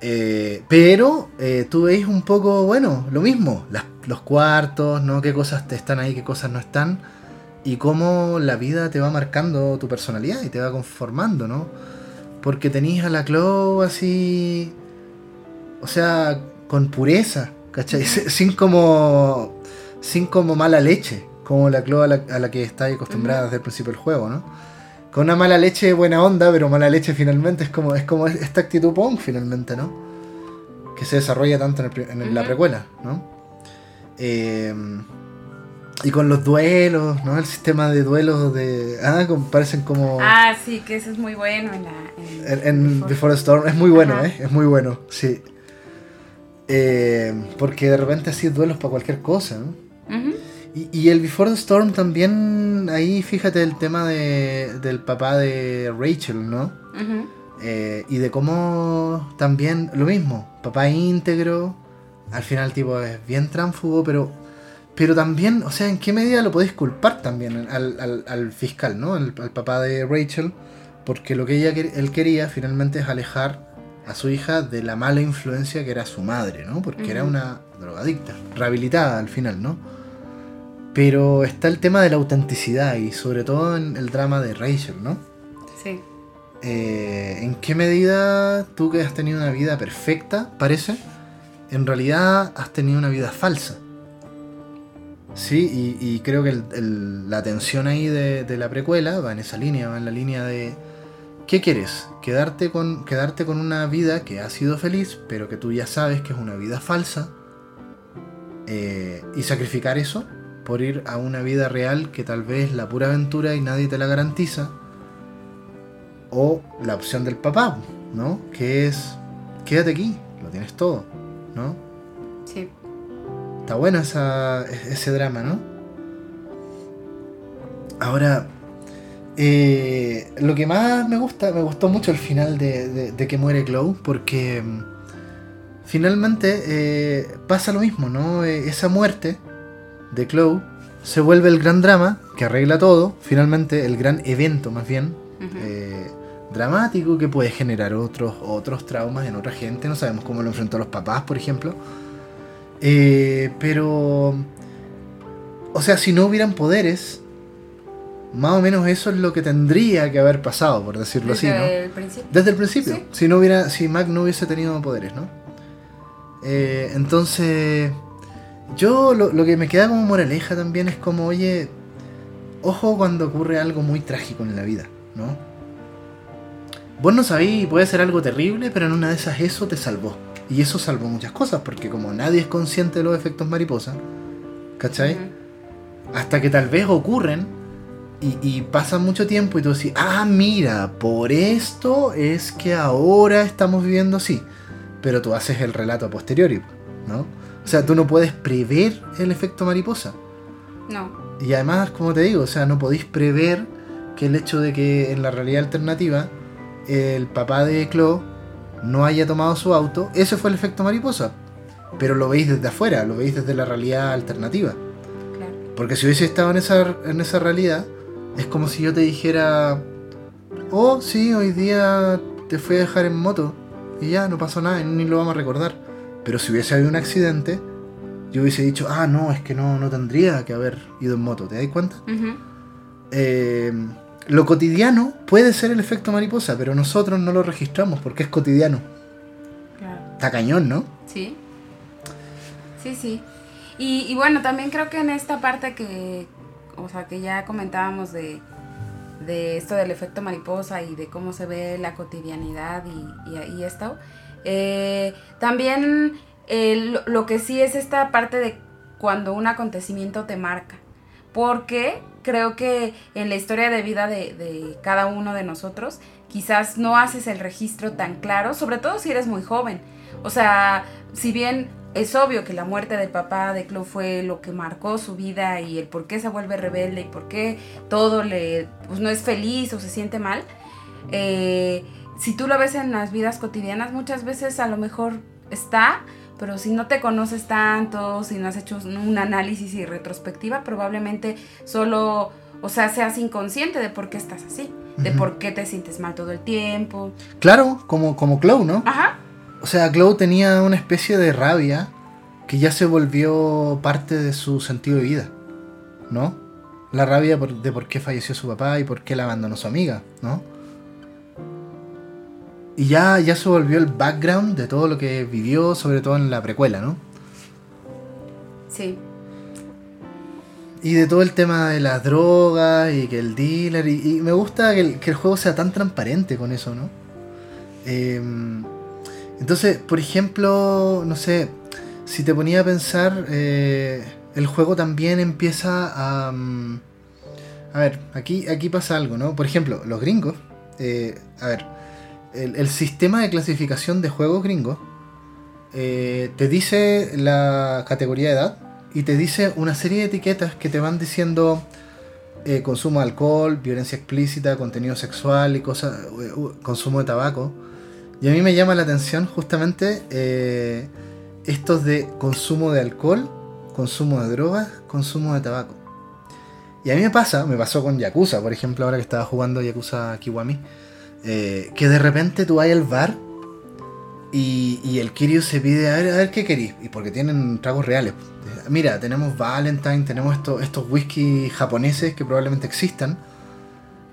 Eh, pero eh, tú veis un poco, bueno, lo mismo, las- los cuartos, ¿no? Qué cosas te están ahí, qué cosas no están, y cómo la vida te va marcando tu personalidad y te va conformando, ¿no? Porque tenéis a la Chloe así, o sea, con pureza, ¿cachai? *laughs* Sin como, sin como mala leche, como la Chloe a la, a la que estáis acostumbrada Ujú. desde el principio del juego, ¿no? Con una mala leche buena onda, pero mala leche finalmente es como, es como esta actitud punk finalmente, ¿no? Que se desarrolla tanto en, el en la precuela, ¿no? Eh, y con los duelos, ¿no? El sistema de duelos de... Ah, como- parecen como... Ah, sí, que eso es muy bueno en la... en- En, en Before. Before the Storm es muy bueno, Ajá. ¿eh? Es muy bueno, sí. Eh, porque de repente así duelos para cualquier cosa, ¿no? Y, y el Before the Storm también, ahí fíjate el tema de, del papá de Rachel, ¿no? Eh, y de cómo también lo mismo, papá íntegro, al final tipo es bien tránfugo, pero pero también, o sea, ¿en qué medida lo podéis culpar también al, al- al fiscal, ¿no? Al, al papá de Rachel, porque lo que ella él quería finalmente es alejar a su hija de la mala influencia que era su madre, ¿no? Porque era una drogadicta, rehabilitada al final, ¿no? Pero está el tema de la autenticidad y sobre todo en el drama de Rachel, ¿no? Sí. Eh, ¿En qué medida tú que has tenido una vida perfecta, parece, en realidad has tenido una vida falsa? Sí, y, y creo que el- el- la tensión ahí de, de la precuela va en esa línea, va en la línea de ¿qué quieres? Quedarte con, quedarte con una vida que ha sido feliz, pero que tú ya sabes que es una vida falsa, eh, y sacrificar eso por ir a una vida real que tal vez es la pura aventura y nadie te la garantiza o la opción del papá, ¿no? Que es, quédate aquí, lo tienes todo, ¿no? Sí. Está bueno esa, ese drama, ¿no? Ahora, eh, lo que más me gusta, me gustó mucho el final de, de- de que muere Chloe, porque mm, finalmente eh, pasa lo mismo, ¿no? Eh, esa muerte de Chloe se vuelve el gran drama que arregla todo, finalmente el gran evento más bien, eh, dramático que puede generar otros, otros traumas en otra gente. No sabemos cómo lo enfrentó los papás, por ejemplo. Eh, pero, o sea, si no hubieran poderes, más o menos eso es lo que tendría que haber pasado, por decirlo así, ¿no? Desde el principio. Desde el principio. Sí. Si no hubiera, si Mac no hubiese tenido poderes, ¿no? Eh, entonces, yo lo, lo que me queda como moraleja también es como, oye, ojo cuando ocurre algo muy trágico en la vida, ¿no? Vos no sabéis, puede ser algo terrible, pero en una de esas eso te salvó. Y eso salvó muchas cosas, porque como nadie es consciente de los efectos mariposa, ¿cachai? Hasta que tal vez ocurren y, y pasa mucho tiempo y tú decís, ah, mira, por esto es que ahora estamos viviendo así. Pero tú haces el relato a posteriori, ¿no? O sea, tú no puedes prever el efecto mariposa. No. Y además, como te digo, o sea, no podéis prever que el hecho de que en la realidad alternativa el papá de Chloe no haya tomado su auto, ese fue el efecto mariposa. Pero lo veis desde afuera, lo veis desde la realidad alternativa. Claro. Porque si hubiese estado en esa, en esa realidad, es como si yo te dijera, oh, sí, hoy día te fui a dejar en moto y ya, no pasó nada, ni lo vamos a recordar. Pero si hubiese habido un accidente, yo hubiese dicho, ah, no, es que no, no tendría que haber ido en moto, ¿te das cuenta? Ujú. Eh, lo cotidiano puede ser el efecto mariposa, pero nosotros no lo registramos porque es cotidiano. Claro. Está cañón, ¿no? Sí. Sí, sí. Y, y bueno, también creo que en esta parte que, o sea, que ya comentábamos de, de esto del efecto mariposa y de cómo se ve la cotidianidad y, esto, eh, también lo que sí es esta parte de cuando un acontecimiento te marca. Porque creo que en la historia de vida de, de, cada uno de nosotros, quizás no haces el registro tan claro, sobre todo si eres muy joven. O sea, si bien es obvio que la muerte del papá de Chloe fue lo que marcó su vida y el por qué se vuelve rebelde y por qué todo le pues, no es feliz o se siente mal. Eh, si tú lo ves en las vidas cotidianas, muchas veces a lo mejor está, pero si no te conoces tanto, si no has hecho un análisis y retrospectiva, probablemente solo, o sea, seas inconsciente de por qué estás así, de por qué te sientes mal todo el tiempo. Claro, como, como Chloe, ¿no? Ajá. O sea, Glow tenía una especie de rabia que ya se volvió parte de su sentido de vida, ¿no? La rabia de por qué falleció su papá y por qué la abandonó su amiga, ¿no? Y ya, ya se volvió el background de todo lo que vivió, sobre todo en la precuela, ¿no? Sí. Y de todo el tema de las drogas y que el dealer. Y, me gusta que el, que el, juego sea tan transparente con eso, ¿no? Eh, entonces, por ejemplo, no sé, si te ponía a pensar, eh, el juego también empieza a... Mm, a ver, aquí, aquí pasa algo, ¿no? Por ejemplo, los gringos, eh, a ver, el, sistema de clasificación de juegos gringos eh, te dice la categoría de edad y te dice una serie de etiquetas que te van diciendo consumo de alcohol, violencia explícita, contenido sexual y cosas, consumo de tabaco. Y a mí me llama la atención justamente eh, estos de consumo de alcohol, consumo de drogas, consumo de tabaco. Y a mí me pasa, me pasó con Yakuza, por ejemplo, ahora que estaba jugando Yakuza Kiwami, eh, que de repente tú vas al bar y, el Kiryu se pide, a ver, a ver qué querís, y porque tienen tragos reales. Mira, tenemos Valentine, tenemos estos, estos whisky japoneses que probablemente existan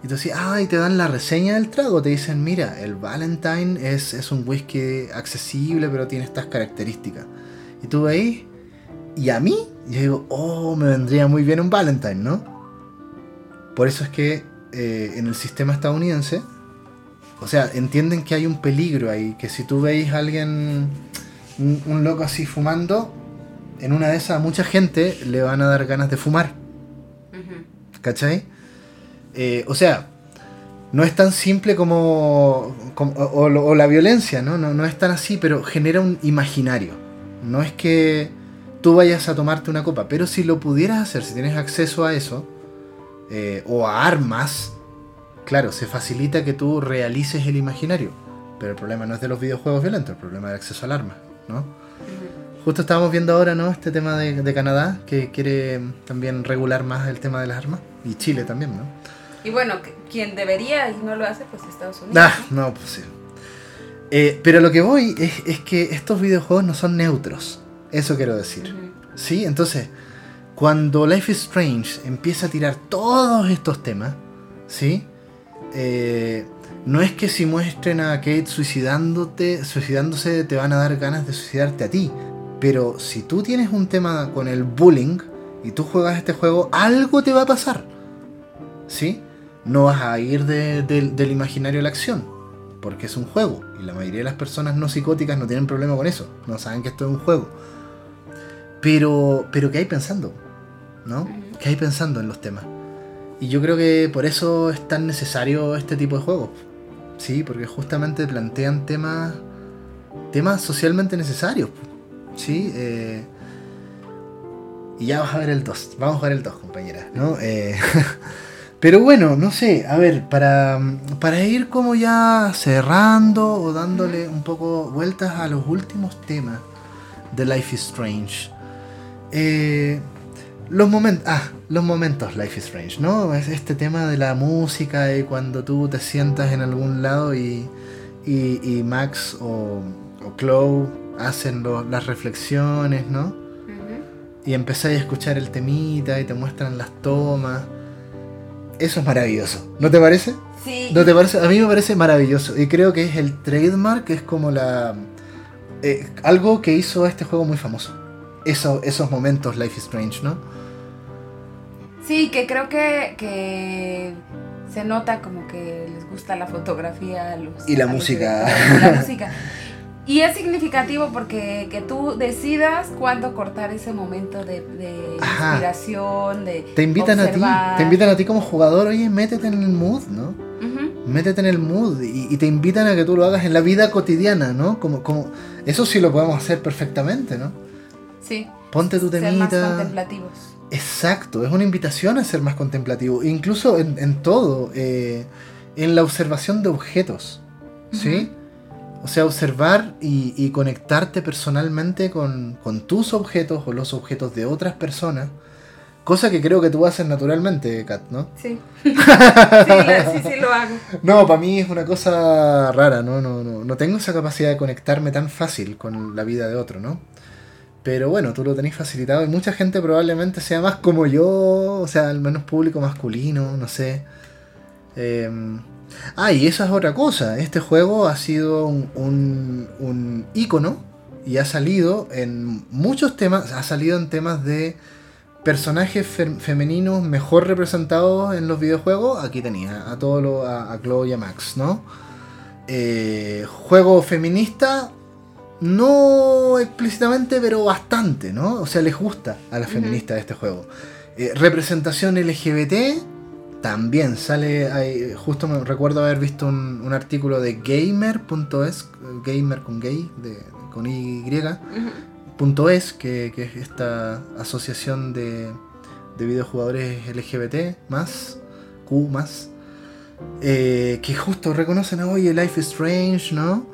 y tú decís, ah, y te dan la reseña del trago. Te dicen, mira, el Valentine es, un whisky accesible, pero tiene estas características. Y tú veis, y a mí, yo digo, oh, me vendría muy bien un Valentine, ¿no? Por eso es que eh, en el sistema estadounidense, o sea, entienden que hay un peligro ahí, que si tú veis a alguien, un, loco así fumando, en una de esas a mucha gente le van a dar ganas de fumar. ¿Cachai? Eh, o sea, no es tan simple como, o, la violencia, ¿no? ¿no? es tan así, pero genera un imaginario. No es que tú vayas a tomarte una copa, pero si lo pudieras hacer, si tienes acceso a eso, eh, o a armas, claro, se facilita que tú realices el imaginario. Pero el problema no es de los videojuegos violentos, el problema es el acceso al arma, ¿no? Justo estábamos viendo ahora, ¿no? Este tema de, de Canadá, que quiere también regular más el tema de las armas, y Chile también, ¿no? Y bueno, quien debería y no lo hace, pues Estados Unidos. Ah, no, pues sí. Eh, pero lo que voy es, que estos videojuegos no son neutros. Eso quiero decir. ¿Sí? Entonces, cuando Life is Strange empieza a tirar todos estos temas, ¿sí? Eh, no es que si muestren a Kate suicidándote, suicidándose te van a dar ganas de suicidarte a ti. Pero si tú tienes un tema con el bullying y tú juegas este juego, algo te va a pasar. ¿Sí? no vas a ir del imaginario a la acción, porque es un juego. Y la mayoría de las personas no psicóticas no tienen problema con eso, no saben que esto es un juego. Pero, pero ¿qué hay pensando? ¿No? ¿Qué hay pensando en los temas? Y yo creo que por eso es tan necesario este tipo de juegos. Sí, porque justamente plantean temas, temas socialmente necesarios. Sí, eh, y ya vas a ver el 2. Vamos a ver el 2, compañera. ¿no? Eh, *laughs* Pero bueno, no sé, a ver, para, para ir como ya cerrando o dándole un poco vueltas a los últimos temas de Life is Strange. Eh, los momentos, ah, los momentos Life is Strange, ¿no? Es este tema de la música y cuando tú te sientas en algún lado y, y, Max o, o Chloe hacen las reflexiones, ¿no? Y empezáis a escuchar el temita y te muestran las tomas. Eso es maravilloso. ¿No te parece? Sí. ¿No te parece? A mí me parece maravilloso. Y creo que es el trademark, es como la. Eh, algo que hizo este juego muy famoso. Eso, esos momentos Life is Strange, ¿no? Sí, que creo que, que se nota como que les gusta la fotografía a los, Y la a música. la *laughs* música. Y es significativo porque que tú decidas cuándo cortar ese momento de, de inspiración, de Te invitan a observar. ti, te invitan a ti como jugador, oye, métete en el mood, ¿no? Ujú. Métete en el mood y, y te invitan a que tú lo hagas en la vida cotidiana, ¿no? Como, como, eso sí lo podemos hacer perfectamente, ¿no? Sí. Ponte tu Ser más temita. contemplativos. Exacto, es una invitación a ser más contemplativo, incluso en, en todo, eh, en la observación de objetos, ¿sí? O sea, observar y, y conectarte personalmente con, con tus objetos o los objetos de otras personas, cosa que creo que tú haces naturalmente, Kat, ¿no? Sí. *laughs* sí, la- sí, sí lo hago. No, para mí es una cosa rara, ¿no? No, no, no tengo esa capacidad de conectarme tan fácil con la vida de otro, ¿no? Pero bueno, tú lo tenés facilitado y mucha gente probablemente sea más como yo, o sea, al menos público masculino, no sé. Eh, ah, y esa es otra cosa. Este juego ha sido un, un, ícono y ha salido en muchos temas, ha salido en temas de personajes fe- femeninos mejor representados en los videojuegos. Aquí tenía a todo lo, a, a Chloe y a Max, ¿no? Eh, juego feminista, no explícitamente, pero bastante, ¿no? O sea, les gusta a las Ujú. feministas este juego. Eh, representación LGBT, también sale, ahí, justo me recuerdo haber visto un, un artículo de gamer.es, gamer con gay, de, con Y, punto es, que, que es esta asociación de, de videojugadores LGBT más, Q más, eh, que justo reconocen, oye, Life is Strange, ¿no?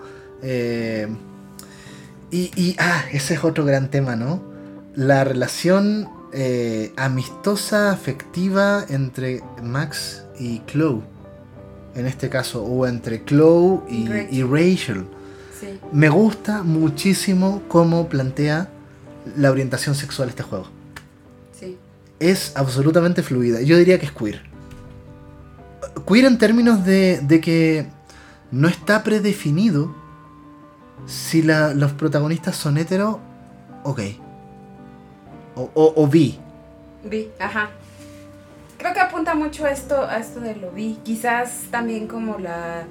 Eh, y, y, ah, ese es otro gran tema, ¿no? La relación eh, amistosa, afectiva entre Max y Chloe, en este caso, o entre Chloe y, y Rachel. Sí. Me gusta muchísimo cómo plantea la orientación sexual este juego. Sí. Es absolutamente fluida. Yo diría que es queer. Queer en términos de, de que no está predefinido si la- los protagonistas son hetero o gay. O, o, o bi. Vi, ajá. Creo que apunta mucho a esto, a esto de lo vi. Quizás también como la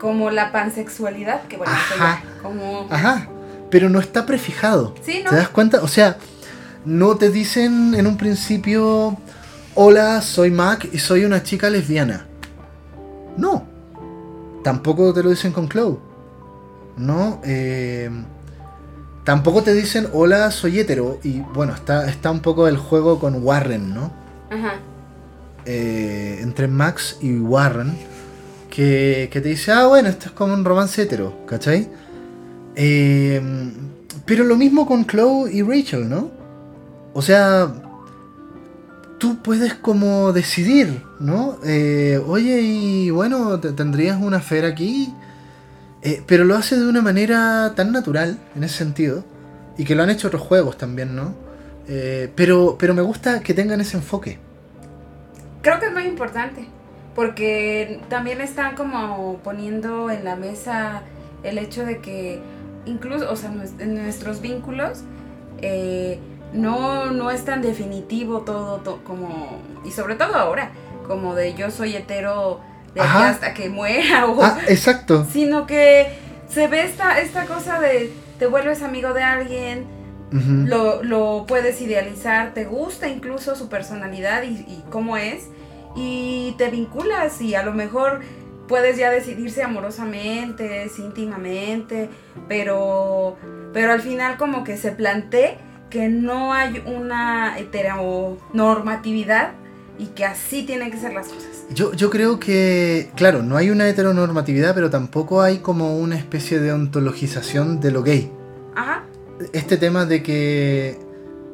como la pansexualidad, que bueno, Ajá. como Ajá. Pero no está prefijado. Sí, ¿no? ¿Te das cuenta? O sea, no te dicen en un principio, hola, soy Mac y soy una chica lesbiana. No. Tampoco te lo dicen con Chloe. No. eh, tampoco te dicen, hola, soy hetero. Y bueno, está, está un poco el juego con Warren, ¿no? Ajá. eh, entre Max y Warren que, que te dice, ah, bueno, esto es como un romance hetero, ¿cachai? Eh, pero lo mismo con Chloe y Rachel, ¿no? O sea, tú puedes como decidir, ¿no? Eh, oye, y bueno, te- tendrías una fer aquí, Eh, pero lo hace de una manera tan natural, en ese sentido, y que lo han hecho otros juegos también, ¿no? Eh, pero, pero me gusta que tengan ese enfoque. Creo que es muy importante, porque también están como poniendo en la mesa el hecho de que incluso, o sea, nuestros vínculos eh, no, no es tan definitivo todo, to- como, y sobre todo ahora, como de yo soy hetero de aquí hasta que muera, *laughs* o, Ah, exacto. sino que se ve esta, esta cosa de te vuelves amigo de alguien, lo, lo puedes idealizar, te gusta incluso su personalidad y, y cómo es, y te vinculas y a lo mejor puedes ya decidirse amorosamente, íntimamente, pero, pero al final como que se plantea que no hay una heteronormatividad y que así tienen que ser las cosas. Yo, yo creo que, claro, no hay una heteronormatividad, pero tampoco hay como una especie de ontologización de lo gay. Ajá, Este tema de que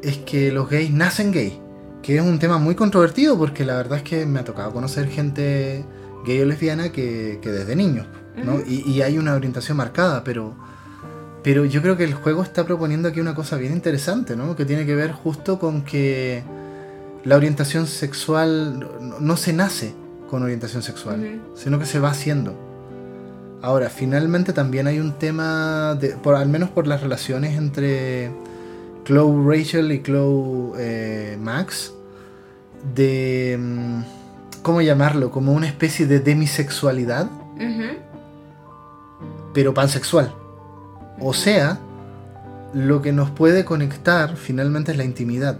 es que los gays nacen gay, que es un tema muy controvertido porque la verdad es que me ha tocado conocer gente gay o lesbiana que, que desde niños, ¿no? Ujú. y, y hay una orientación marcada, pero, pero yo creo que el juego está proponiendo aquí una cosa bien interesante, ¿no? Que tiene que ver justo con que la orientación sexual no, no se nace con orientación sexual, sino que se va haciendo. Ahora, finalmente también hay un tema, de, por, al menos por las relaciones entre Chloe Rachel y Chloe eh, Max, de... mm, ¿Cómo llamarlo? Como una especie de demisexualidad, pero pansexual. O sea, lo que nos puede conectar finalmente es la intimidad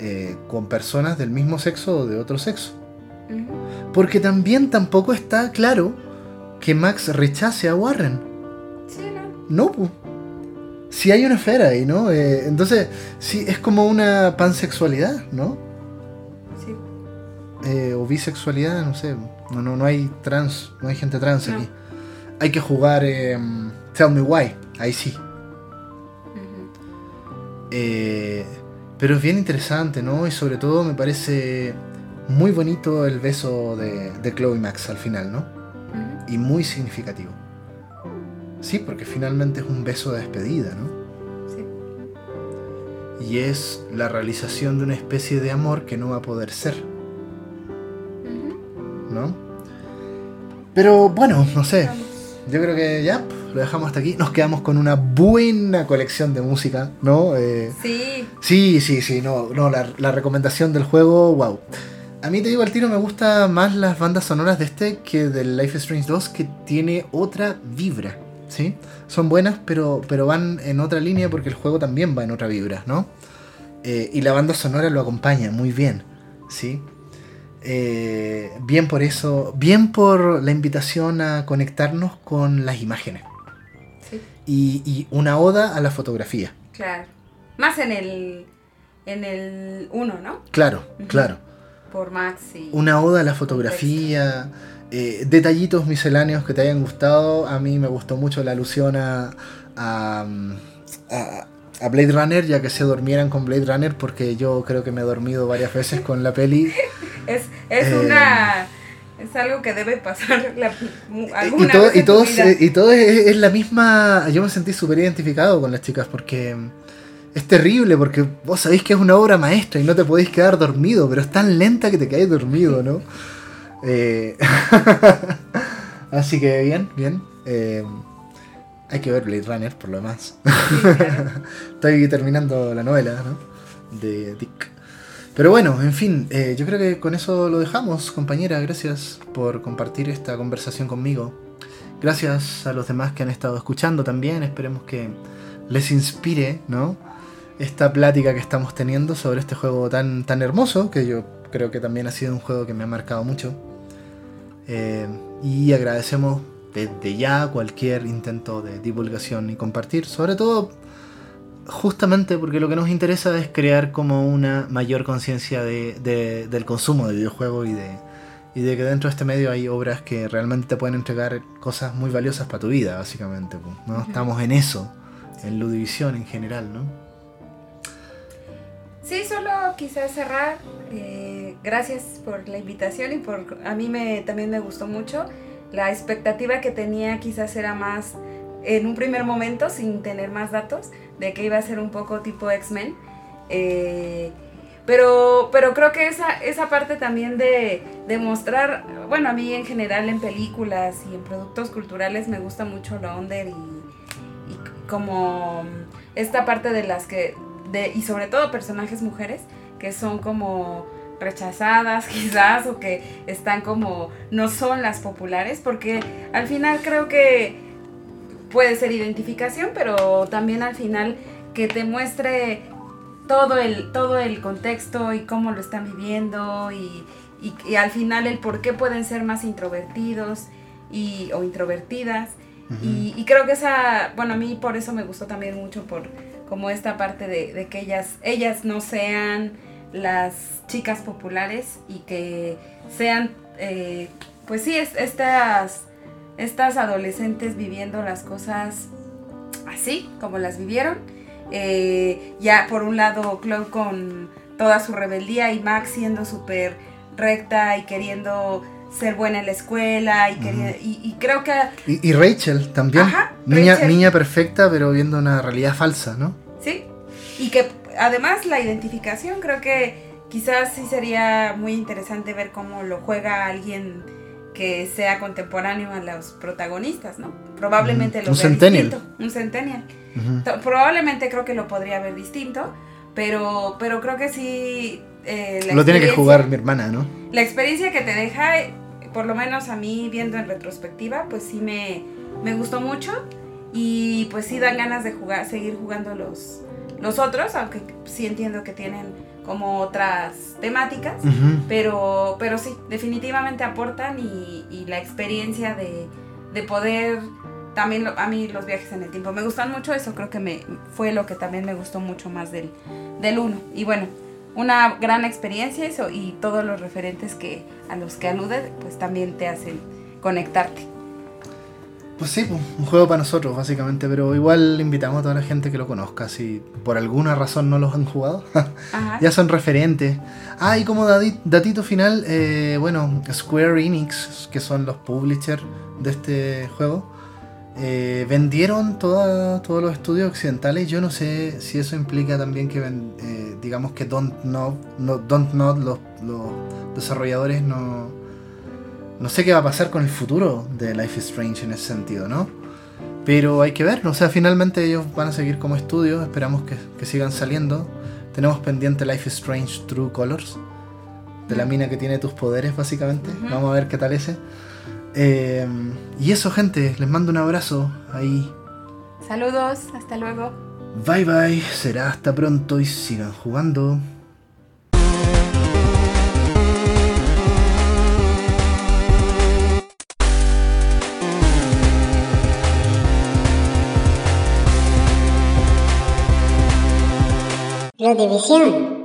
eh, con personas del mismo sexo o de otro sexo. Porque también tampoco está claro que Max rechace a Warren. Sí, ¿no? No. Si hay una esfera ahí, ¿no? Eh, entonces, sí, es como una pansexualidad, ¿no? Sí. Eh, o bisexualidad, no sé. No, no, no hay trans, no hay gente trans No. aquí. Hay que jugar Tell Me Why, ahí sí. Eh, pero es bien interesante, ¿no? Y sobre todo me parece muy bonito el beso de, de Chloe Max al final, ¿no? Y muy significativo. Sí, porque finalmente es un beso de despedida, ¿no? Sí. Y es la realización de una especie de amor que no va a poder ser. ¿no? Pero bueno, no sé. Yo creo que ya lo dejamos hasta aquí. Nos quedamos con una buena colección de música, ¿no? Eh, Sí. Sí, sí, sí, no, no, la, la recomendación del juego, wow. A mí te digo al tiro, me gusta más las bandas sonoras de este que del Life is Strange 2, que tiene otra vibra, ¿sí? Son buenas, pero, pero van en otra línea porque el juego también va en otra vibra, ¿no? Eh, y la banda sonora lo acompaña muy bien, ¿sí? Eh, bien por eso, bien por la invitación a conectarnos con las imágenes. Sí. Y, y una oda a la fotografía. Claro. Más en el. En el 1, ¿no? Claro, claro. Por Max y. Una oda a la fotografía, eh, detallitos misceláneos que te hayan gustado. A mí me gustó mucho la alusión a, a, a- a Blade Runner, ya que se durmieran con Blade Runner, porque yo creo que me he dormido varias veces con la peli. *laughs* Es, es Eh, una. Es algo que debe pasar la, mu- Y, alguna todo, vez y en todo, es, y todo es, es la misma. Yo me sentí súper identificado con las chicas porque es terrible, porque vos sabéis que es una obra maestra y no te podéis quedar dormido, pero es tan lenta que te quedáis dormido, ¿no? Eh, *laughs* Así que bien, bien. Eh, hay que ver Blade Runner por lo demás. Sí, claro. *laughs* Estoy terminando la novela, ¿no? De Dick. Pero bueno, en fin, eh, yo creo que con eso lo dejamos, compañera. Gracias por compartir esta conversación conmigo. Gracias a los demás que han estado escuchando también. Esperemos que les inspire, ¿no? Esta plática que estamos teniendo sobre este juego tan, tan hermoso, que yo creo que también ha sido un juego que me ha marcado mucho. Eh, y agradecemos desde ya cualquier intento de divulgación y compartir, sobre todo justamente porque lo que nos interesa es crear como una mayor conciencia de, de- del consumo de videojuegos y de, y de que dentro de este medio hay obras que realmente te pueden entregar cosas muy valiosas para tu vida, básicamente. pues, ¿no? Estamos en eso, en Ludivisión en general, ¿no? Sí, solo quizás cerrar. eh, gracias por la invitación y por a mí me también me gustó mucho. La expectativa que tenía quizás era más en un primer momento, sin tener más datos, de que iba a ser un poco tipo X-Men. Eh, pero, pero creo que esa, esa parte también de, de mostrar, bueno, a mí en general en películas y en productos culturales me gusta mucho lo y, y como esta parte de las que, y sobre todo personajes mujeres, que son como rechazadas *laughs* quizás o que están como no son las populares porque al final creo que puede ser identificación pero también al final que te muestre todo el todo el contexto y cómo lo están viviendo y, y- y al final el por qué pueden ser más introvertidos y, o introvertidas. Y, y creo que esa, bueno, a mí por eso me gustó también mucho por como esta parte de, de que ellas, ellas no sean las chicas populares y que sean, eh, pues sí, es- estas, estas adolescentes viviendo las cosas así, como las vivieron. Eh, ya por un lado, Chloe con toda su rebeldía y Max siendo súper recta y queriendo ser buena en la escuela y, quería- y, y creo que Y, y Rachel también. Ajá, niña, Rachel. niña perfecta, pero viendo una realidad falsa, ¿no? Sí, y que además la identificación creo que quizás sí sería muy interesante ver cómo lo juega alguien que sea contemporáneo a los protagonistas, ¿no? Probablemente lo Un vea centennial. distinto, un centennial. Probablemente creo que lo podría ver distinto, pero, pero creo que sí eh, la Lo tiene que jugar mi hermana, ¿no? La experiencia que te deja, por lo menos a mí viendo en retrospectiva, pues sí me, me gustó mucho. Y pues sí dan ganas de jugar, seguir jugando los, los otros, aunque sí entiendo que tienen como otras temáticas. Pero, pero sí, definitivamente aportan y, y la experiencia de, de poder, también lo- a mí los viajes en el tiempo me gustan mucho, eso creo que me fue lo que también me gustó mucho más del, del 1. Y bueno, una gran experiencia eso y todos los referentes que a los que alude, pues también te hacen conectarte. Pues sí, pues, un juego para nosotros, básicamente, pero igual invitamos a toda la gente que lo conozca. Si por alguna razón no los han jugado, *laughs* ya son referentes. Ah, y como dati- datito final, eh, bueno, Square Enix, que son los publishers de este juego, eh, vendieron toda- todos los estudios occidentales. Yo no sé si eso implica también que, eh, digamos que Don't Know, no, Don't Know los, los desarrolladores no... No sé qué va a pasar con el futuro de Life is Strange en ese sentido, ¿no? Pero hay que ver, o sea, finalmente ellos van a seguir como estudio, esperamos que, que sigan saliendo. Tenemos pendiente Life is Strange True Colors, de la mina que tiene tus poderes, básicamente. Vamos a ver qué tal ese. Eh, y eso, gente, les mando un abrazo ahí. Saludos, hasta luego. Bye bye, será hasta pronto y sigan jugando. La división.